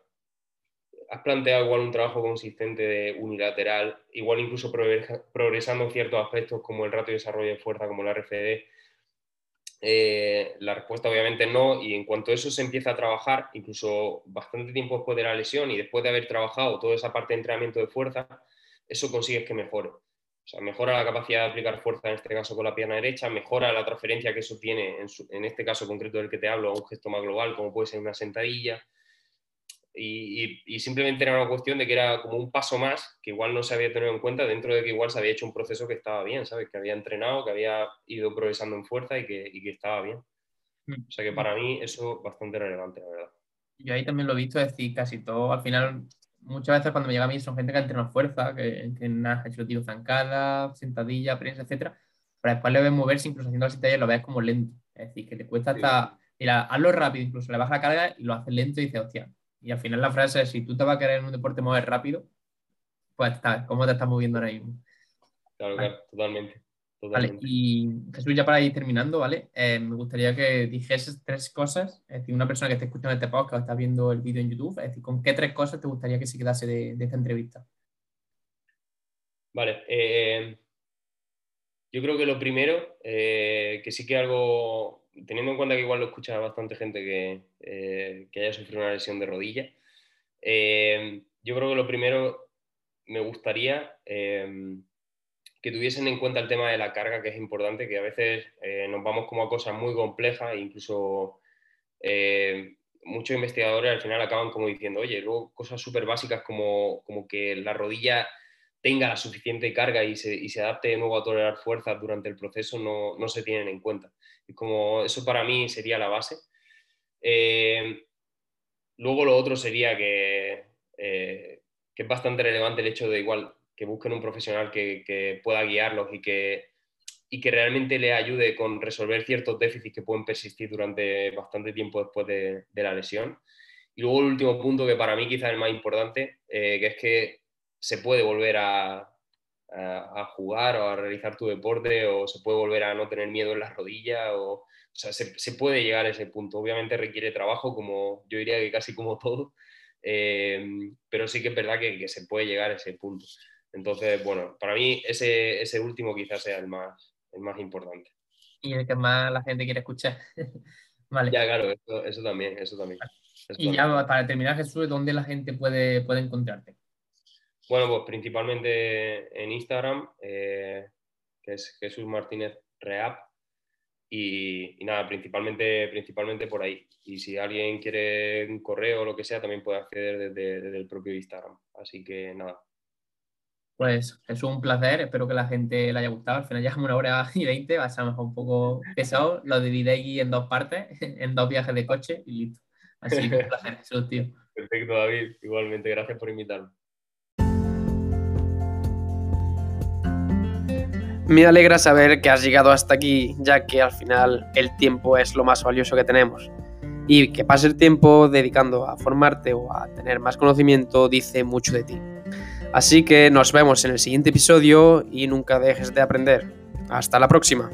has planteado igual un trabajo consistente de unilateral, igual incluso progresando ciertos aspectos como el ratio de desarrollo de fuerza, como la RFD. Eh, la respuesta obviamente no, y en cuanto eso se empieza a trabajar, incluso bastante tiempo después de la lesión y después de haber trabajado toda esa parte de entrenamiento de fuerza, eso consigues que mejore. O sea, mejora la capacidad de aplicar fuerza, en este caso con la pierna derecha, mejora la transferencia que eso tiene, en, en este caso concreto del que te hablo, a un gesto más global, como puede ser una sentadilla, y, simplemente era una cuestión de que era como un paso más que igual no se había tenido en cuenta dentro de que igual se había hecho un proceso que estaba bien, ¿sabes? Que había entrenado, que había ido progresando en fuerza y que, y que estaba bien. Mm. O sea que para mí eso es bastante relevante, la verdad. Yo ahí también lo he visto, decir, casi todo, al final, muchas veces cuando me llega a mí son gente que ha entrenado fuerza, que, que ha hecho tiro zancada, sentadilla, prensa, etcétera, pero después le ves moverse, incluso haciendo la sentadilla lo ves como lento. Es decir, que te cuesta hasta, mira, hazlo rápido, incluso le bajas la carga y lo haces lento y dices, hostia, y al final la frase es, si tú te vas a querer en un deporte mover rápido, pues está, ¿cómo te estás moviendo ahora mismo? Claro, claro, totalmente. Vale, y Jesús, ya para ir terminando, ¿vale? Eh, me gustaría que dijeses tres cosas, es decir, una persona que esté escuchando este podcast o está viendo el vídeo en YouTube, es decir, ¿con qué tres cosas te gustaría que se quedase de, esta entrevista? Vale, eh, yo creo que lo primero, eh, que sí que algo teniendo en cuenta que igual lo escucha bastante gente que, que haya sufrido una lesión de rodilla, yo creo que lo primero me gustaría que tuviesen en cuenta el tema de la carga, que es importante, que a veces nos vamos como a cosas muy complejas, e incluso muchos investigadores al final acaban como diciendo, oye, luego cosas súper básicas como, como que la rodilla tenga la suficiente carga y se, y se, adapte de nuevo a tolerar fuerzas durante el proceso no, no se tienen en cuenta. Y como eso para mí sería la base. Eh, luego lo otro sería que, eh, que, es bastante relevante el hecho de igual que busquen un profesional que, que pueda guiarlos y que, y que realmente le ayude con resolver ciertos déficits que pueden persistir durante bastante tiempo después de, de la lesión. Y luego el último punto que para mí quizás es el más importante, eh, que es que se puede volver a, a, jugar o a realizar tu deporte o se puede volver a no tener miedo en las rodillas o, o sea, se, se, puede llegar a ese punto. Obviamente requiere trabajo, como yo diría que casi como todo, eh, pero sí que es verdad que, que, se puede llegar a ese punto. Entonces, bueno, para mí ese, ese último quizás sea el más, el más importante. Y el que más la gente quiere escuchar. vale. Ya, claro, eso, eso también, eso también. Eso y también. ya para terminar, Jesús, ¿dónde la gente puede, puede encontrarte? Bueno, pues principalmente en Instagram, eh, que es Jesús Martínez Reap. Y, y, nada, principalmente, principalmente por ahí. Y si alguien quiere un correo o lo que sea, también puede acceder desde, desde el propio Instagram. Así que nada. Pues es un placer, espero que la gente le haya gustado. Al final ya es una hora y veinte, va a ser un poco pesado. Lo dividéis en dos partes, en dos viajes de coche y listo. Así que un placer, Jesús, tío. Perfecto, David. Igualmente, gracias por invitarme. Me alegra saber que has llegado hasta aquí, ya que al final el tiempo es lo más valioso que tenemos. Y que pase el tiempo dedicando a formarte o a tener más conocimiento dice mucho de ti. Así que nos vemos en el siguiente episodio y nunca dejes de aprender. Hasta la próxima.